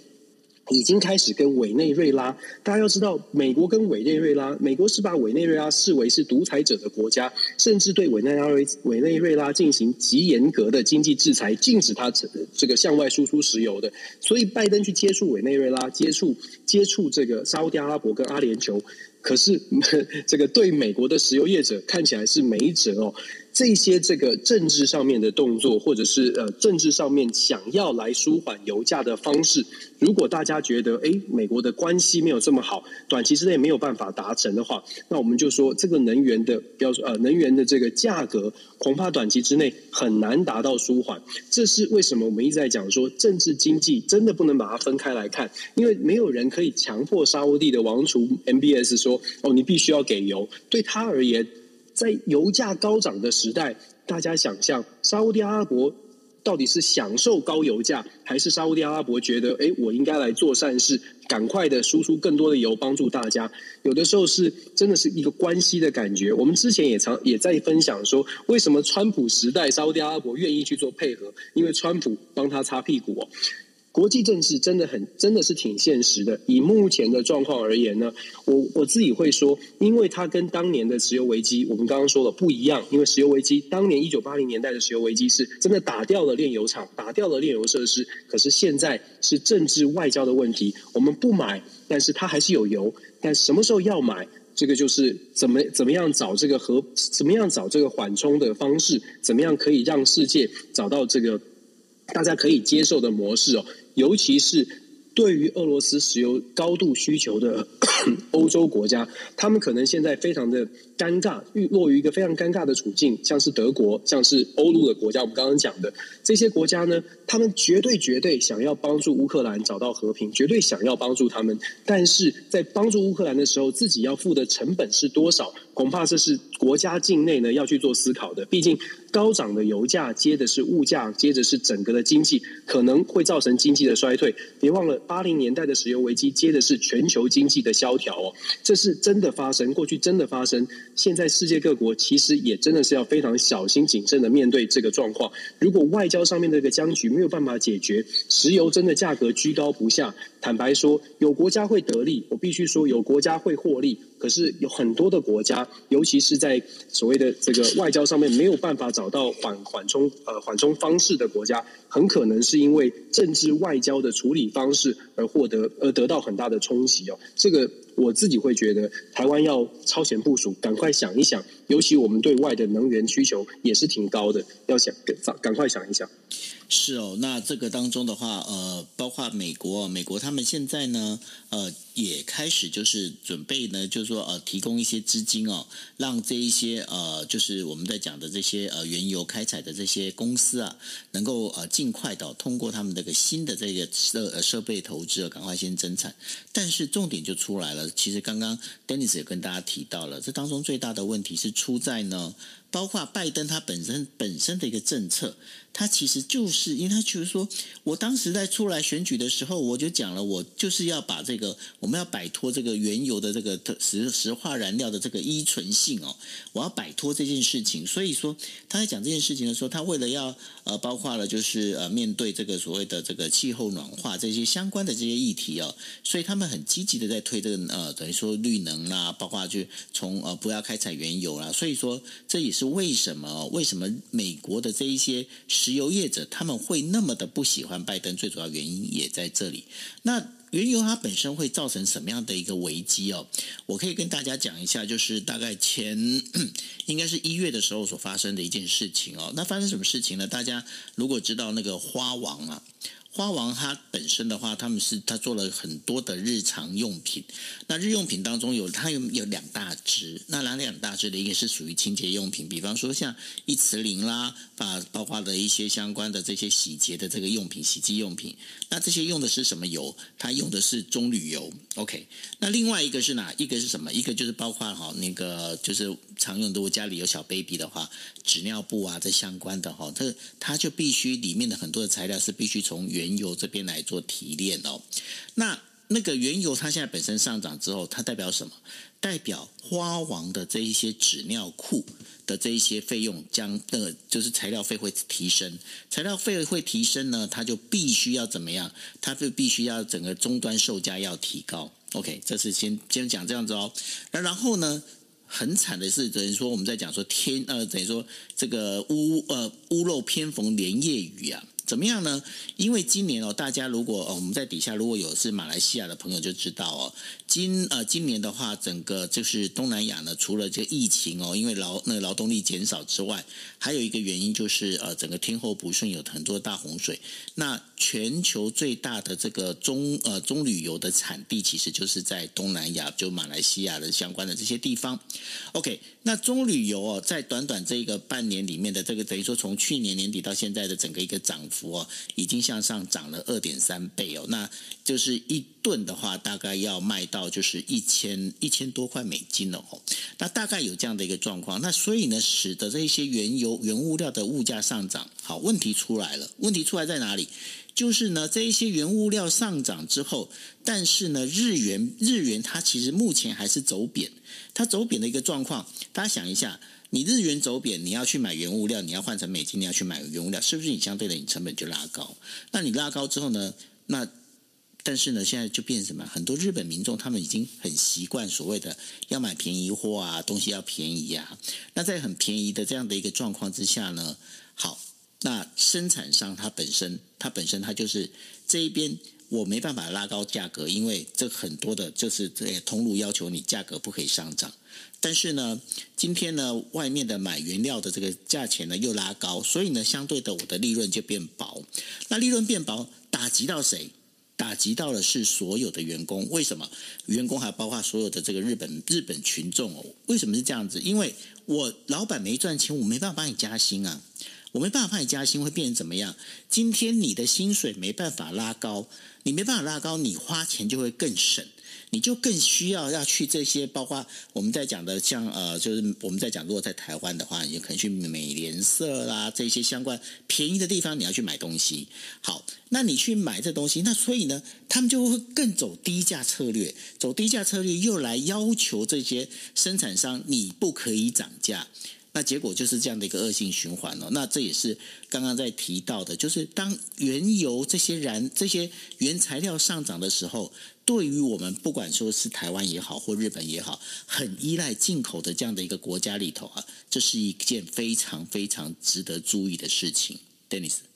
B: 已经开始跟委内瑞拉，大家要知道，美国跟委内瑞拉，美国是把委内瑞拉视为是独裁者的国家，甚至对委内瑞委内瑞拉进行极严格的经济制裁，禁止它这个向外输出石油的。所以，拜登去接触委内瑞拉，接触接触这个沙乌地阿拉伯跟阿联酋，可是 这个对美国的石油业者看起来是没辙哦。这些这个政治上面的动作，或者是呃政治上面想要来舒缓油价的方式，如果大家觉得诶美国的关系没有这么好，短期之内没有办法达成的话，那我们就说这个能源的标准呃能源的这个价格，恐怕短期之内很难达到舒缓。这是为什么我们一直在讲说政治经济真的不能把它分开来看，因为没有人可以强迫沙乌地的王储 MBS 说哦你必须要给油，对他而言。在油价高涨的时代，大家想象沙乌地阿拉伯到底是享受高油价，还是沙乌地阿拉伯觉得，哎，我应该来做善事，赶快的输出更多的油，帮助大家？有的时候是真的是一个关系的感觉。我们之前也常也在分享说，为什么川普时代沙乌地阿拉伯愿意去做配合，因为川普帮他擦屁股哦。国际政治真的很，真的是挺现实的。以目前的状况而言呢，我我自己会说，因为它跟当年的石油危机，我们刚刚说了不一样。因为石油危机当年一九八零年代的石油危机是真的打掉了炼油厂，打掉了炼油设施。可是现在是政治外交的问题，我们不买，但是它还是有油。但什么时候要买，这个就是怎么怎么样找这个和怎么样找这个缓冲的方式，怎么样可以让世界找到这个大家可以接受的模式哦。尤其是对于俄罗斯石油高度需求的 欧洲国家，他们可能现在非常的尴尬，遇落于一个非常尴尬的处境，像是德国，像是欧陆的国家，我们刚刚讲的这些国家呢，他们绝对绝对想要帮助乌克兰找到和平，绝对想要帮助他们，但是在帮助乌克兰的时候，自己要付的成本是多少？恐怕这是国家境内呢要去做思考的，毕竟。高涨的油价，接的是物价，接着是整个的经济，可能会造成经济的衰退。别忘了八零年代的石油危机，接的是全球经济的萧条哦，这是真的发生，过去真的发生。现在世界各国其实也真的是要非常小心谨慎的面对这个状况。如果外交上面的这个僵局没有办法解决，石油真的价格居高不下。坦白说，有国家会得利，我必须说有国家会获利。可是有很多的国家，尤其是在所谓的这个外交上面没有办法找到缓缓冲呃缓冲方式的国家，很可能是因为政治外交的处理方式而获得而得到很大的冲击哦。这个我自己会觉得，台湾要超前部署，赶快想一想。尤其我们对外的能源需求也是挺高的，要想赶赶快想一想。
A: 是哦，那这个当中的话，呃，包括美国，美国他们现在呢，呃，也开始就是准备呢，就是说呃，提供一些资金哦，让这一些呃，就是我们在讲的这些呃原油开采的这些公司啊，能够呃尽快的通过他们这个新的这个设呃设备投资，赶快先增产。但是重点就出来了，其实刚刚 Dennis 也跟大家提到了，这当中最大的问题是出在呢。包括拜登他本身本身的一个政策，他其实就是因为他就是说，我当时在出来选举的时候，我就讲了，我就是要把这个我们要摆脱这个原油的这个石石化燃料的这个依存性哦，我要摆脱这件事情。所以说他在讲这件事情的时候，他为了要呃，包括了就是呃，面对这个所谓的这个气候暖化这些相关的这些议题哦，所以他们很积极的在推这个呃，等于说绿能啦，包括就从呃不要开采原油啦，所以说这也是。为什么？为什么美国的这一些石油业者他们会那么的不喜欢拜登？最主要原因也在这里。那原油它本身会造成什么样的一个危机哦？我可以跟大家讲一下，就是大概前 应该是一月的时候所发生的一件事情哦。那发生什么事情呢？大家如果知道那个花王啊。花王它本身的话，他们是他做了很多的日常用品。那日用品当中有它有有两大支，那两两大支的一个是属于清洁用品，比方说像一词灵啦，把包括的一些相关的这些洗洁的这个用品、洗剂用品。那这些用的是什么油？它用的是棕榈油。OK，那另外一个是哪？一个是什么？一个就是包括哈那个就是常用的，如果家里有小 baby 的话，纸尿布啊这相关的哈，它它就必须里面的很多的材料是必须从原原油这边来做提炼哦，那那个原油它现在本身上涨之后，它代表什么？代表花王的这一些纸尿裤的这一些费用将那个，就是材料费会提升，材料费会提升呢，它就必须要怎么样？它就必须要整个终端售价要提高。OK，这是先先讲这样子哦。那然后呢，很惨的是等于说我们在讲说天呃，等于说这个屋呃屋漏偏逢连夜雨啊。怎么样呢？因为今年哦，大家如果，我们在底下如果有是马来西亚的朋友就知道哦，今呃今年的话，整个就是东南亚呢，除了这个疫情哦，因为劳那个劳动力减少之外，还有一个原因就是呃，整个天后不顺，有很多大洪水。那全球最大的这个棕呃棕榈油的产地，其实就是在东南亚，就马来西亚的相关的这些地方。OK，那棕榈油哦，在短短这个半年里面的这个等于说从去年年底到现在的整个一个涨幅。哦，已经向上涨了二点三倍哦，那就是一吨的话，大概要卖到就是一千一千多块美金了哦。那大概有这样的一个状况，那所以呢，使得这些原油原物料的物价上涨。好，问题出来了，问题出来在哪里？就是呢，这一些原物料上涨之后，但是呢，日元日元它其实目前还是走贬，它走贬的一个状况，大家想一下。你日元走贬，你要去买原物料，你要换成美金，你要去买原物料，是不是你相对的你成本就拉高？那你拉高之后呢？那但是呢，现在就变什么？很多日本民众他们已经很习惯所谓的要买便宜货啊，东西要便宜啊。那在很便宜的这样的一个状况之下呢，好，那生产商他本身，他本身他就是这一边。我没办法拉高价格，因为这很多的就是这通路要求你价格不可以上涨。但是呢，今天呢，外面的买原料的这个价钱呢又拉高，所以呢，相对的我的利润就变薄。那利润变薄，打击到谁？打击到的是所有的员工。为什么？员工还包括所有的这个日本日本群众哦。为什么是这样子？因为我老板没赚钱，我没办法帮你加薪啊。我没办法帮你加薪，会变成怎么样？今天你的薪水没办法拉高，你没办法拉高，你花钱就会更省，你就更需要要去这些，包括我们在讲的像呃，就是我们在讲，如果在台湾的话，你可能去美联社啦这些相关便宜的地方，你要去买东西。好，那你去买这东西，那所以呢，他们就会更走低价策略，走低价策略又来要求这些生产商，你不可以涨价。那结果就是这样的一个恶性循环哦。那这也是刚刚在提到的，就是当原油这些燃这些原材料上涨的时候，对于我们不管说是台湾也好或日本也好，很依赖进口的这样的一个国家里头啊，这是一件非常非常值得注意的事情，Dennis。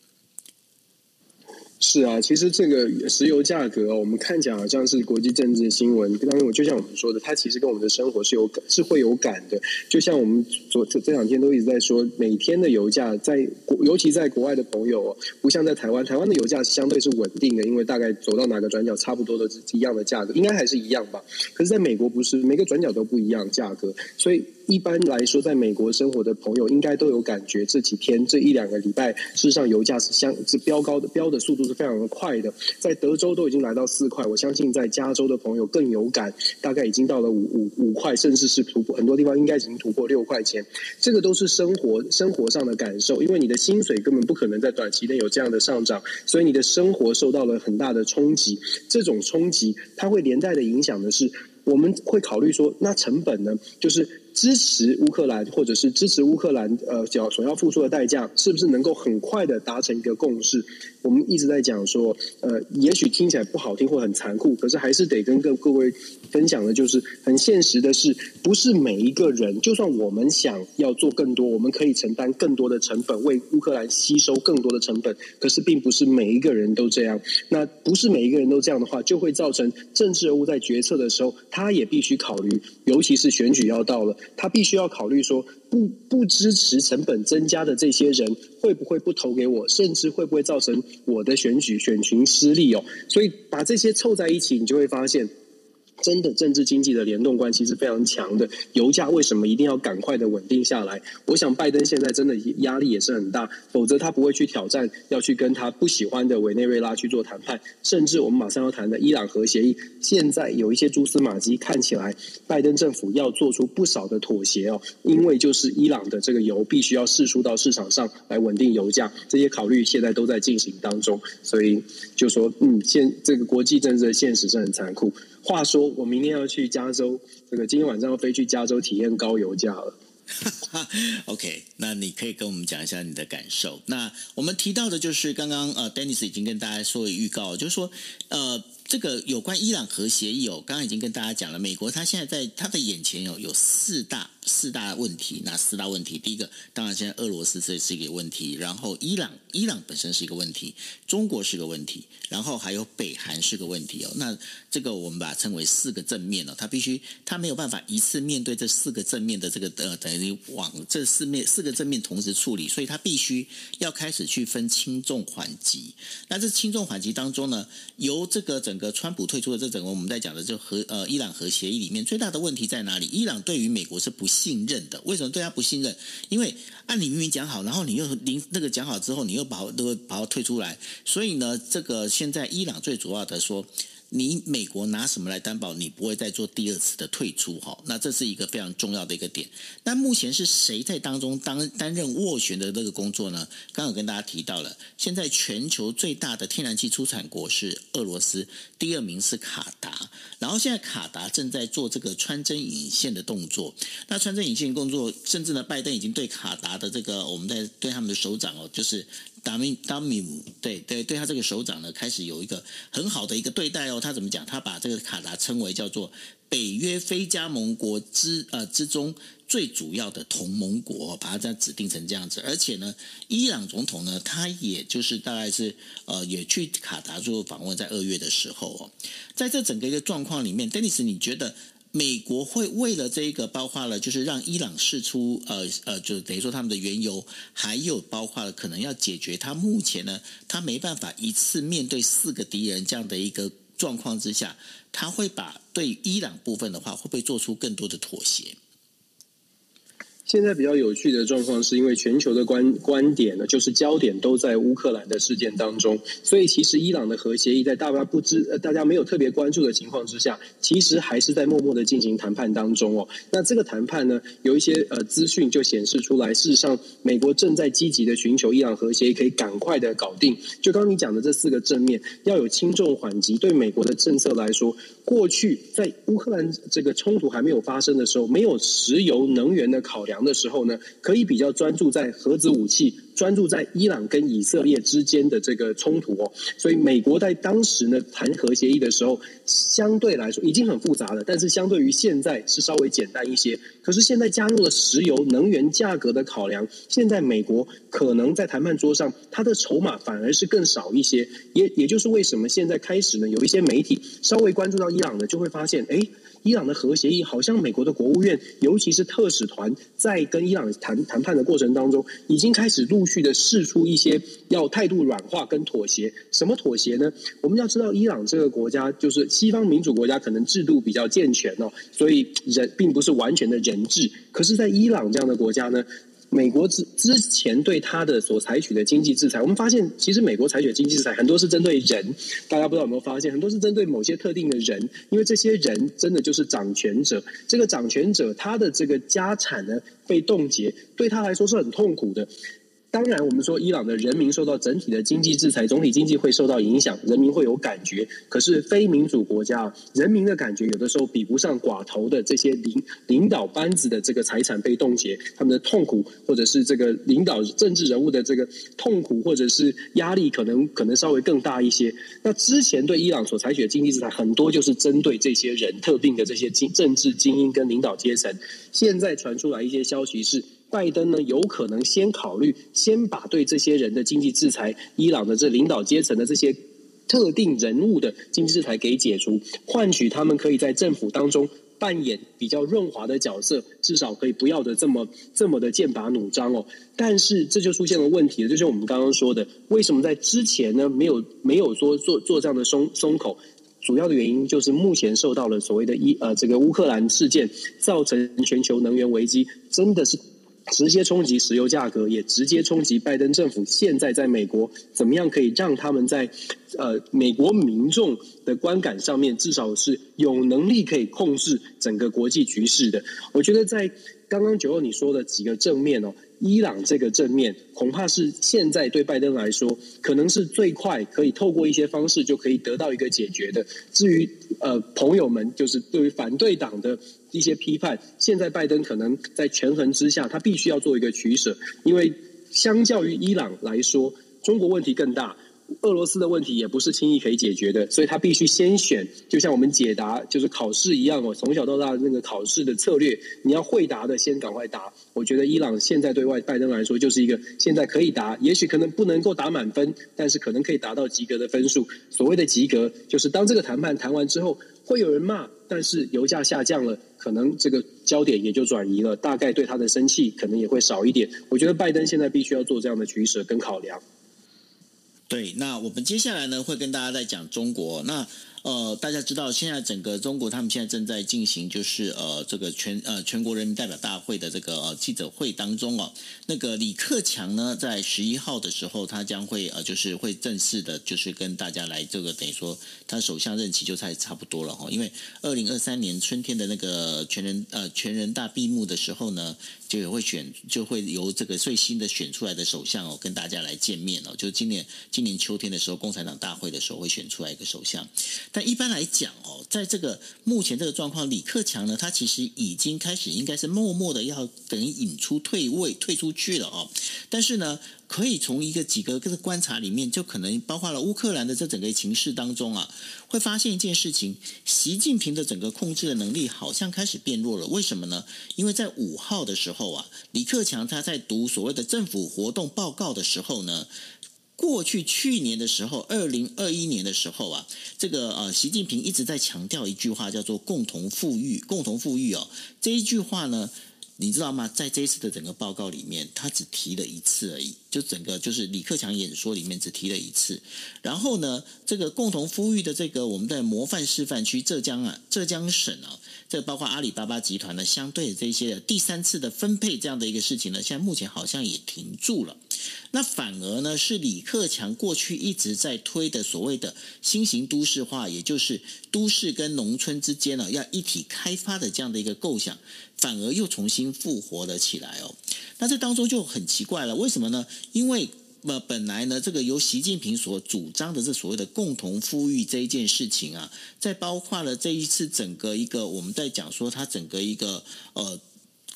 B: 是啊，其实这个石油价格，我们看起来好像是国际政治新闻，当然我就像我们说的，它其实跟我们的生活是有感，是会有感的。就像我们昨这这两天都一直在说，每天的油价在国，尤其在国外的朋友，不像在台湾，台湾的油价是相对是稳定的，因为大概走到哪个转角，差不多的一样的价格，应该还是一样吧。可是在美国不是，每个转角都不一样价格，所以。一般来说，在美国生活的朋友应该都有感觉，这几天这一两个礼拜，事实上油价是相是飙高的，飙的速度是非常的快的。在德州都已经来到四块，我相信在加州的朋友更有感，大概已经到了五五五块，甚至是突破很多地方应该已经突破六块钱。这个都是生活生活上的感受，因为你的薪水根本不可能在短期内有这样的上涨，所以你的生活受到了很大的冲击。这种冲击它会连带的影响的是，我们会考虑说，那成本呢，就是。支持乌克兰，或者是支持乌克兰，呃，要所要付出的代价，是不是能够很快的达成一个共识？我们一直在讲说，呃，也许听起来不好听或很残酷，可是还是得跟各各位分享的，就是很现实的是，不是每一个人，就算我们想要做更多，我们可以承担更多的成本，为乌克兰吸收更多的成本，可是并不是每一个人都这样。那不是每一个人都这样的话，就会造成政治人物在决策的时候，他也必须考虑，尤其是选举要到了。他必须要考虑说，不不支持成本增加的这些人会不会不投给我，甚至会不会造成我的选举选群失利哦。所以把这些凑在一起，你就会发现。真的政治经济的联动关系是非常强的。油价为什么一定要赶快的稳定下来？我想拜登现在真的压力也是很大，否则他不会去挑战，要去跟他不喜欢的委内瑞拉去做谈判。甚至我们马上要谈的伊朗核协议，现在有一些蛛丝马迹，看起来拜登政府要做出不少的妥协哦，因为就是伊朗的这个油必须要释出到市场上来稳定油价，这些考虑现在都在进行当中。所以就说，嗯，现这个国际政治的现实是很残酷。话说，我明天要去加州，这个今天晚上要飞去加州体验高油价了。
A: OK，那你可以跟我们讲一下你的感受。那我们提到的就是刚刚呃，Dennis 已经跟大家说了预告，就是说呃。这个有关伊朗核协议哦，刚刚已经跟大家讲了，美国他现在在他的眼前有有四大四大问题，那四大问题，第一个当然现在俄罗斯这是一个问题，然后伊朗伊朗本身是一个问题，中国是个问题，然后还有北韩是个问题哦。那这个我们把它称为四个正面哦，他必须他没有办法一次面对这四个正面的这个呃等于往这四面四个正面同时处理，所以他必须要开始去分轻重缓急。那这轻重缓急当中呢，由这个整整个川普退出的这整个我们在讲的就核呃伊朗核协议里面最大的问题在哪里？伊朗对于美国是不信任的。为什么对他不信任？因为按你明明讲好，然后你又临那个讲好之后，你又把都把它退出来，所以呢，这个现在伊朗最主要的说。你美国拿什么来担保你不会再做第二次的退出？哈，那这是一个非常重要的一个点。那目前是谁在当中当担任斡旋的这个工作呢？刚刚跟大家提到了，现在全球最大的天然气出产国是俄罗斯，第二名是卡达，然后现在卡达正在做这个穿针引线的动作。那穿针引线工作，甚至呢，拜登已经对卡达的这个我们在对他们的首长哦，就是。达米达米姆，对对，对他这个首长呢，开始有一个很好的一个对待哦。他怎么讲？他把这个卡达称为叫做北约非加盟国之呃之中最主要的同盟国，把它这样指定成这样子。而且呢，伊朗总统呢，他也就是大概是呃也去卡达做访问，在二月的时候哦，在这整个一个状况里面，Dennis，你觉得？美国会为了这个，包括了就是让伊朗释出，呃呃，就等于说他们的原油，还有包括了可能要解决他目前呢，他没办法一次面对四个敌人这样的一个状况之下，他会把对伊朗部分的话，会不会做出更多的妥协？
B: 现在比较有趣的状况，是因为全球的观观点呢，就是焦点都在乌克兰的事件当中，所以其实伊朗的核协议在大家不知、呃、大家没有特别关注的情况之下，其实还是在默默的进行谈判当中哦。那这个谈判呢，有一些呃资讯就显示出来，事实上美国正在积极的寻求伊朗核协议可以赶快的搞定。就刚你讲的这四个正面，要有轻重缓急，对美国的政策来说，过去在乌克兰这个冲突还没有发生的时候，没有石油能源的考量。的时候呢，可以比较专注在核子武器，专注在伊朗跟以色列之间的这个冲突哦。所以美国在当时呢谈核协议的时候，相对来说已经很复杂了，但是相对于现在是稍微简单一些。可是现在加入了石油能源价格的考量，现在美国可能在谈判桌上，它的筹码反而是更少一些。也也就是为什么现在开始呢，有一些媒体稍微关注到伊朗呢，就会发现，哎。伊朗的核协议好像美国的国务院，尤其是特使团，在跟伊朗谈谈判的过程当中，已经开始陆续的试出一些要态度软化跟妥协。什么妥协呢？我们要知道，伊朗这个国家就是西方民主国家，可能制度比较健全哦，所以人并不是完全的人治。可是，在伊朗这样的国家呢？美国之之前对他的所采取的经济制裁，我们发现其实美国采取经济制裁很多是针对人，大家不知道有没有发现，很多是针对某些特定的人，因为这些人真的就是掌权者，这个掌权者他的这个家产呢被冻结，对他来说是很痛苦的。当然，我们说伊朗的人民受到整体的经济制裁，总体经济会受到影响，人民会有感觉。可是非民主国家，人民的感觉有的时候比不上寡头的这些领领导班子的这个财产被冻结，他们的痛苦，或者是这个领导政治人物的这个痛苦，或者是压力，可能可能稍微更大一些。那之前对伊朗所采取的经济制裁，很多就是针对这些人特定的这些经政治精英跟领导阶层。现在传出来一些消息是。拜登呢，有可能先考虑，先把对这些人的经济制裁，伊朗的这领导阶层的这些特定人物的经济制裁给解除，换取他们可以在政府当中扮演比较润滑的角色，至少可以不要的这么这么的剑拔弩张哦。但是这就出现了问题了，就像我们刚刚说的，为什么在之前呢没有没有说做做这样的松松口？主要的原因就是目前受到了所谓的伊呃这个乌克兰事件造成全球能源危机，真的是。直接冲击石油价格，也直接冲击拜登政府现在在美国怎么样可以让他们在呃美国民众的观感上面，至少是有能力可以控制整个国际局势的。我觉得在刚刚九二你说的几个正面哦。伊朗这个正面，恐怕是现在对拜登来说，可能是最快可以透过一些方式就可以得到一个解决的。至于呃朋友们，就是对于反对党的一些批判，现在拜登可能在权衡之下，他必须要做一个取舍，因为相较于伊朗来说，中国问题更大。俄罗斯的问题也不是轻易可以解决的，所以他必须先选，就像我们解答就是考试一样哦，从小到大那个考试的策略，你要会答的先赶快答。我觉得伊朗现在对外拜登来说就是一个现在可以答，也许可能不能够打满分，但是可能可以达到及格的分数。所谓的及格，就是当这个谈判谈完之后，会有人骂，但是油价下降了，可能这个焦点也就转移了，大概对他的生气可能也会少一点。我觉得拜登现在必须要做这样的取舍跟考量。
A: 对，那我们接下来呢，会跟大家在讲中国那。呃，大家知道，现在整个中国他们现在正在进行，就是呃，这个全呃全国人民代表大会的这个呃记者会当中哦，那个李克强呢，在十一号的时候，他将会呃，就是会正式的，就是跟大家来这个等于说，他首相任期就差差不多了哈，因为二零二三年春天的那个全人呃全人大闭幕的时候呢，就也会选，就会由这个最新的选出来的首相哦，跟大家来见面哦，就是今年今年秋天的时候，共产党大会的时候会选出来一个首相。但一般来讲哦，在这个目前这个状况，李克强呢，他其实已经开始应该是默默的要等于引出退位退出去了哦。但是呢，可以从一个几个个观察里面，就可能包括了乌克兰的这整个情势当中啊，会发现一件事情：习近平的整个控制的能力好像开始变弱了。为什么呢？因为在五号的时候啊，李克强他在读所谓的政府活动报告的时候呢。过去去年的时候，二零二一年的时候啊，这个呃，习近平一直在强调一句话，叫做“共同富裕”。共同富裕哦，这一句话呢，你知道吗？在这一次的整个报告里面，他只提了一次而已。就整个就是李克强演说里面只提了一次，然后呢，这个共同富裕的这个我们的模范示范区浙江啊，浙江省啊，这包括阿里巴巴集团呢，相对这些第三次的分配这样的一个事情呢，现在目前好像也停住了。那反而呢，是李克强过去一直在推的所谓的新型都市化，也就是都市跟农村之间呢要一体开发的这样的一个构想，反而又重新复活了起来哦。那这当中就很奇怪了，为什么呢？因为呃，本来呢，这个由习近平所主张的这所谓的共同富裕这一件事情啊，在包括了这一次整个一个我们在讲说它整个一个呃。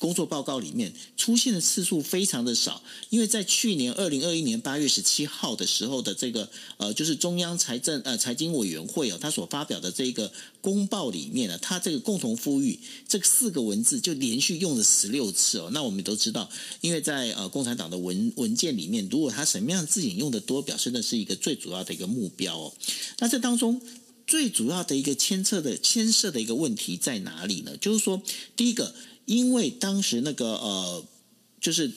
A: 工作报告里面出现的次数非常的少，因为在去年二零二一年八月十七号的时候的这个呃，就是中央财政呃财经委员会哦，他所发表的这个公报里面呢，他这个共同富裕这四个文字就连续用了十六次哦。那我们都知道，因为在呃共产党的文文件里面，如果他什么样的字眼用的多，表示的是一个最主要的一个目标哦。那这当中最主要的一个牵涉的牵涉的一个问题在哪里呢？就是说，第一个。因为当时那个呃，就是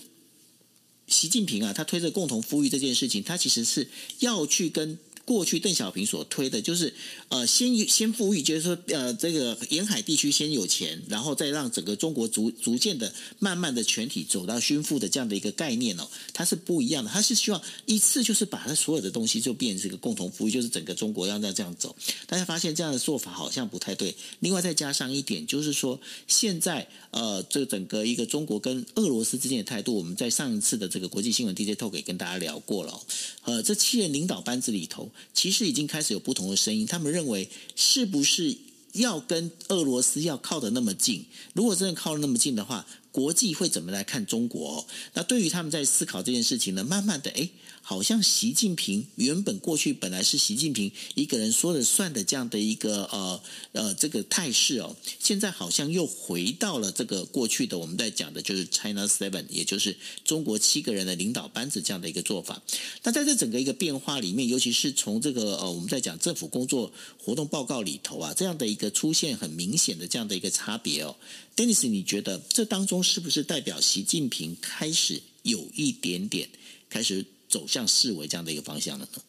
A: 习近平啊，他推着共同富裕这件事情，他其实是要去跟。过去邓小平所推的就是，呃，先先富裕，就是说，呃，这个沿海地区先有钱，然后再让整个中国逐逐渐的、慢慢的全体走到均富的这样的一个概念哦，它是不一样的。它是希望一次就是把它所有的东西就变成一个共同富裕，就是整个中国要这样走。大家发现这样的做法好像不太对。另外再加上一点，就是说现在呃，这整个一个中国跟俄罗斯之间的态度，我们在上一次的这个国际新闻 DJ Talk 也跟大家聊过了。呃，这七人领导班子里头。其实已经开始有不同的声音，他们认为是不是要跟俄罗斯要靠得那么近？如果真的靠得那么近的话，国际会怎么来看中国？那对于他们在思考这件事情呢，慢慢的，哎，好像习近平原本过去本来是习近平一个人说了算的这样的一个呃呃这个态势哦，现在好像又回到了这个过去的我们在讲的就是 China Seven，也就是中国七个人的领导班子这样的一个做法。那在这整个一个变化里面，尤其是从这个呃我们在讲政府工作活动报告里头啊，这样的一个出现很明显的这样的一个差别哦。Dennis，你觉得这当中是不是代表习近平开始有一点点开始走向示威这样的一个方向了呢？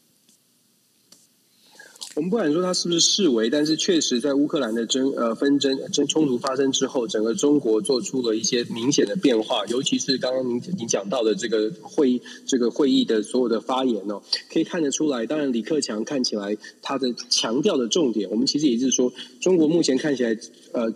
B: 我们不敢说他是不是示威，但是确实在乌克兰的争呃纷争争冲突发生之后，整个中国做出了一些明显的变化，尤其是刚刚您您讲到的这个会议这个会议的所有的发言哦，可以看得出来。当然，李克强看起来他的强调的重点，我们其实也是说，中国目前看起来呃。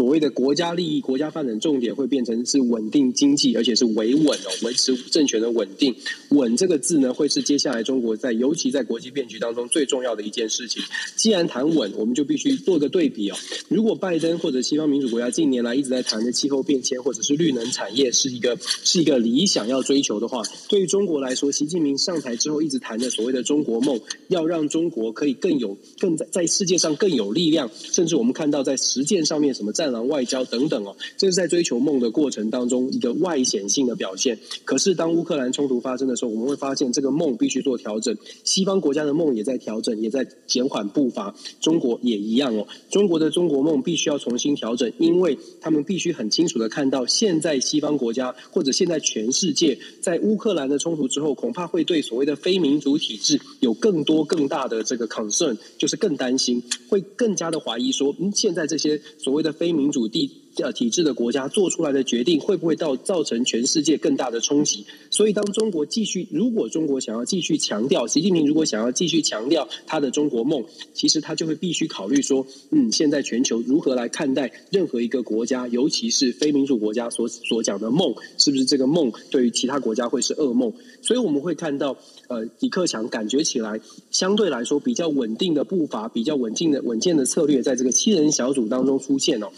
B: 所谓的国家利益、国家发展重点会变成是稳定经济，而且是维稳哦，维持政权的稳定。稳这个字呢，会是接下来中国在尤其在国际变局当中最重要的一件事情。既然谈稳，我们就必须做个对比哦。如果拜登或者西方民主国家近年来一直在谈的气候变迁或者是绿能产业是一个是一个理想要追求的话，对于中国来说，习近平上台之后一直谈的所谓的中国梦，要让中国可以更有更在在世界上更有力量，甚至我们看到在实践上面什么。战狼外交等等哦，这是在追求梦的过程当中一个外显性的表现。可是当乌克兰冲突发生的时候，我们会发现这个梦必须做调整。西方国家的梦也在调整，也在减缓步伐。中国也一样哦，中国的中国梦必须要重新调整，因为他们必须很清楚的看到，现在西方国家或者现在全世界在乌克兰的冲突之后，恐怕会对所谓的非民主体制有更多更大的这个 concern，就是更担心，会更加的怀疑说，嗯，现在这些所谓的非民主地呃体制的国家做出来的决定，会不会到造成全世界更大的冲击？所以，当中国继续，如果中国想要继续强调，习近平如果想要继续强调他的中国梦，其实他就会必须考虑说，嗯，现在全球如何来看待任何一个国家，尤其是非民主国家所所讲的梦，是不是这个梦对于其他国家会是噩梦？所以我们会看到，呃，李克强感觉起来相对来说比较稳定的步伐，比较稳定的稳健的策略，在这个七人小组当中出现哦。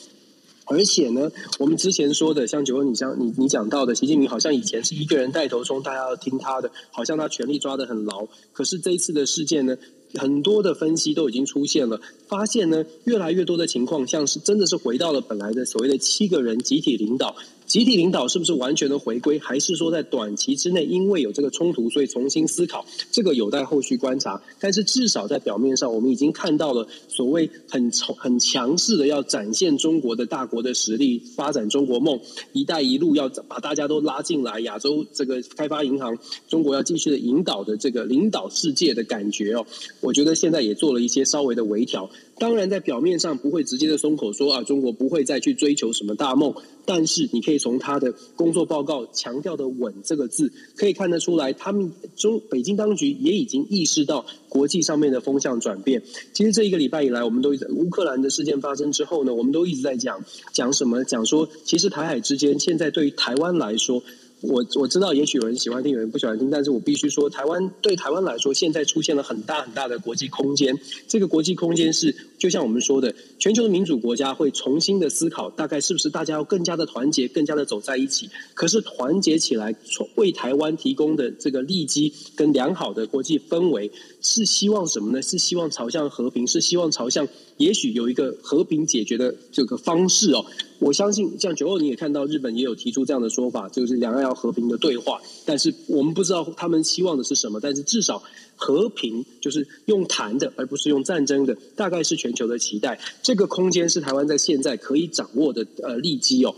B: 而且呢，我们之前说的，像九哥，你像你你讲到的，习近平好像以前是一个人带头冲，大家要听他的，好像他权力抓得很牢。可是这一次的事件呢，很多的分析都已经出现了，发现呢，越来越多的情况，像是真的是回到了本来的所谓的七个人集体领导。集体领导是不是完全的回归，还是说在短期之内因为有这个冲突，所以重新思考？这个有待后续观察。但是至少在表面上，我们已经看到了所谓很很强势的要展现中国的大国的实力，发展中国梦，一带一路要把大家都拉进来，亚洲这个开发银行，中国要继续的引导的这个领导世界的感觉哦。我觉得现在也做了一些稍微的微调。当然，在表面上不会直接的松口说啊，中国不会再去追求什么大梦。但是，你可以从他的工作报告强调的“稳”这个字，可以看得出来，他们中北京当局也已经意识到国际上面的风向转变。其实这一个礼拜以来，我们都乌克兰的事件发生之后呢，我们都一直在讲讲什么？讲说，其实台海之间现在对于台湾来说。我我知道，也许有人喜欢听，有人不喜欢听，但是我必须说，台湾对台湾来说，现在出现了很大很大的国际空间。这个国际空间是，就像我们说的，全球的民主国家会重新的思考，大概是不是大家要更加的团结，更加的走在一起。可是团结起来，为台湾提供的这个利基跟良好的国际氛围，是希望什么呢？是希望朝向和平，是希望朝向也许有一个和平解决的这个方式哦。我相信，像九二你也看到，日本也有提出这样的说法，就是两岸要和平的对话。但是我们不知道他们希望的是什么，但是至少和平就是用谈的，而不是用战争的，大概是全球的期待。这个空间是台湾在现在可以掌握的呃利基哦。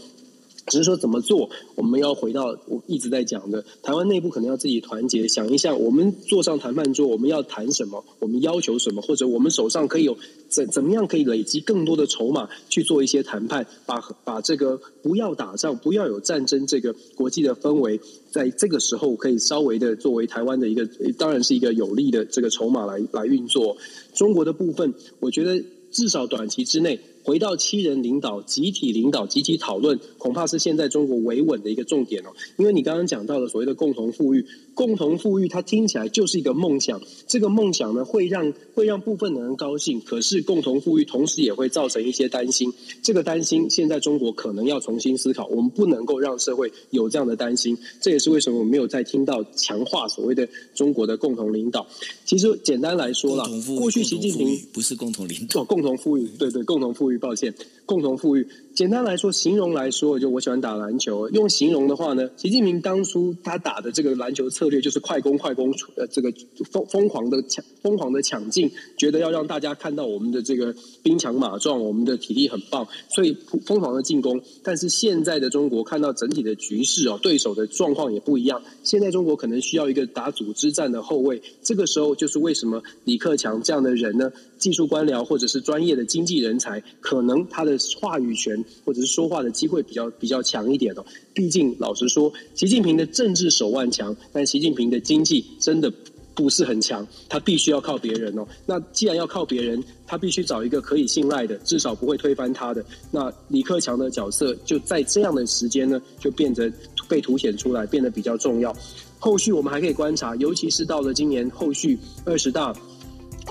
B: 只是说怎么做，我们要回到我一直在讲的，台湾内部可能要自己团结，想一下，我们坐上谈判桌，我们要谈什么，我们要求什么，或者我们手上可以有怎怎么样可以累积更多的筹码去做一些谈判，把把这个不要打仗，不要有战争这个国际的氛围，在这个时候可以稍微的作为台湾的一个，当然是一个有利的这个筹码来来运作。中国的部分，我觉得至少短期之内。回到七人领导、集体领导、集体讨论，恐怕是现在中国维稳的一个重点哦。因为你刚刚讲到的所谓的共同富裕，共同富裕它听起来就是一个梦想，这个梦想呢会让会让部分的人高兴，可是共同富裕同时也会造成一些担心。这个担心现在中国可能要重新思考，我们不能够让社会有这样的担心。这也是为什么我们没有再听到强化所谓的中国的共同领导。其实简单来说啦，过去习近平
A: 不是共同领导，
B: 哦，共同富裕，对对，共同富裕，抱歉，共同富裕。简单来说，形容来说，就我喜欢打篮球。用形容的话呢，习近平当初他打的这个篮球策略就是快攻、快攻，呃，这个疯疯狂的抢、疯狂的抢进，觉得要让大家看到我们的这个兵强马壮，我们的体力很棒，所以疯狂的进攻。但是现在的中国看到整体的局势哦，对手的状况也不一样。现在中国可能需要一个打组织战的后卫，这个时候就是为什么李克强这样的人呢？技术官僚或者是专业的经济人才，可能他的话语权或者是说话的机会比较比较强一点哦。毕竟老实说，习近平的政治手腕强，但习近平的经济真的不是很强，他必须要靠别人哦。那既然要靠别人，他必须找一个可以信赖的，至少不会推翻他的。那李克强的角色就在这样的时间呢，就变得被凸显出来，变得比较重要。后续我们还可以观察，尤其是到了今年后续二十大。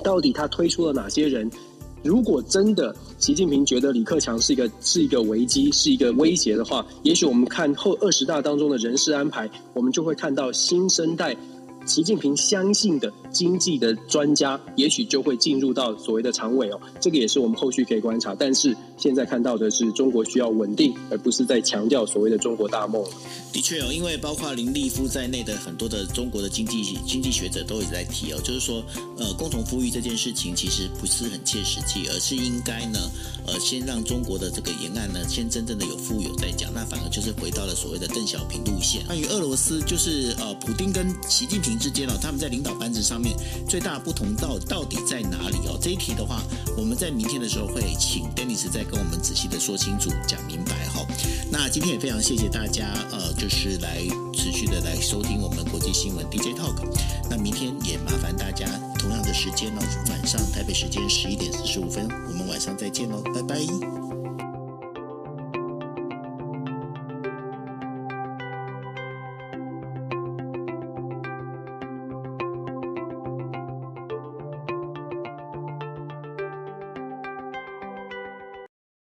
B: 到底他推出了哪些人？如果真的习近平觉得李克强是一个是一个危机，是一个威胁的话，也许我们看后二十大当中的人事安排，我们就会看到新生代。习近平相信的经济的专家，也许就会进入到所谓的常委哦，这个也是我们后续可以观察。但是现在看到的是，中国需要稳定，而不是在强调所谓的中国大梦。
A: 的确哦，因为包括林立夫在内的很多的中国的经济经济学者都一直在提哦，就是说，呃，共同富裕这件事情其实不是很切实际，而是应该呢，呃，先让中国的这个沿岸呢，先真正的有富有再讲。那反而就是回到了所谓的邓小平路线。关于俄罗斯，就是呃，普丁跟习近平。之间哦，他们在领导班子上面最大不同到到底在哪里哦？这一题的话，我们在明天的时候会请 Denis 再跟我们仔细的说清楚、讲明白哈。那今天也非常谢谢大家，呃，就是来持续的来收听我们国际新闻 DJ Talk。那明天也麻烦大家同样的时间哦，晚上台北时间十一点四十五分，我们晚上再见喽，拜拜。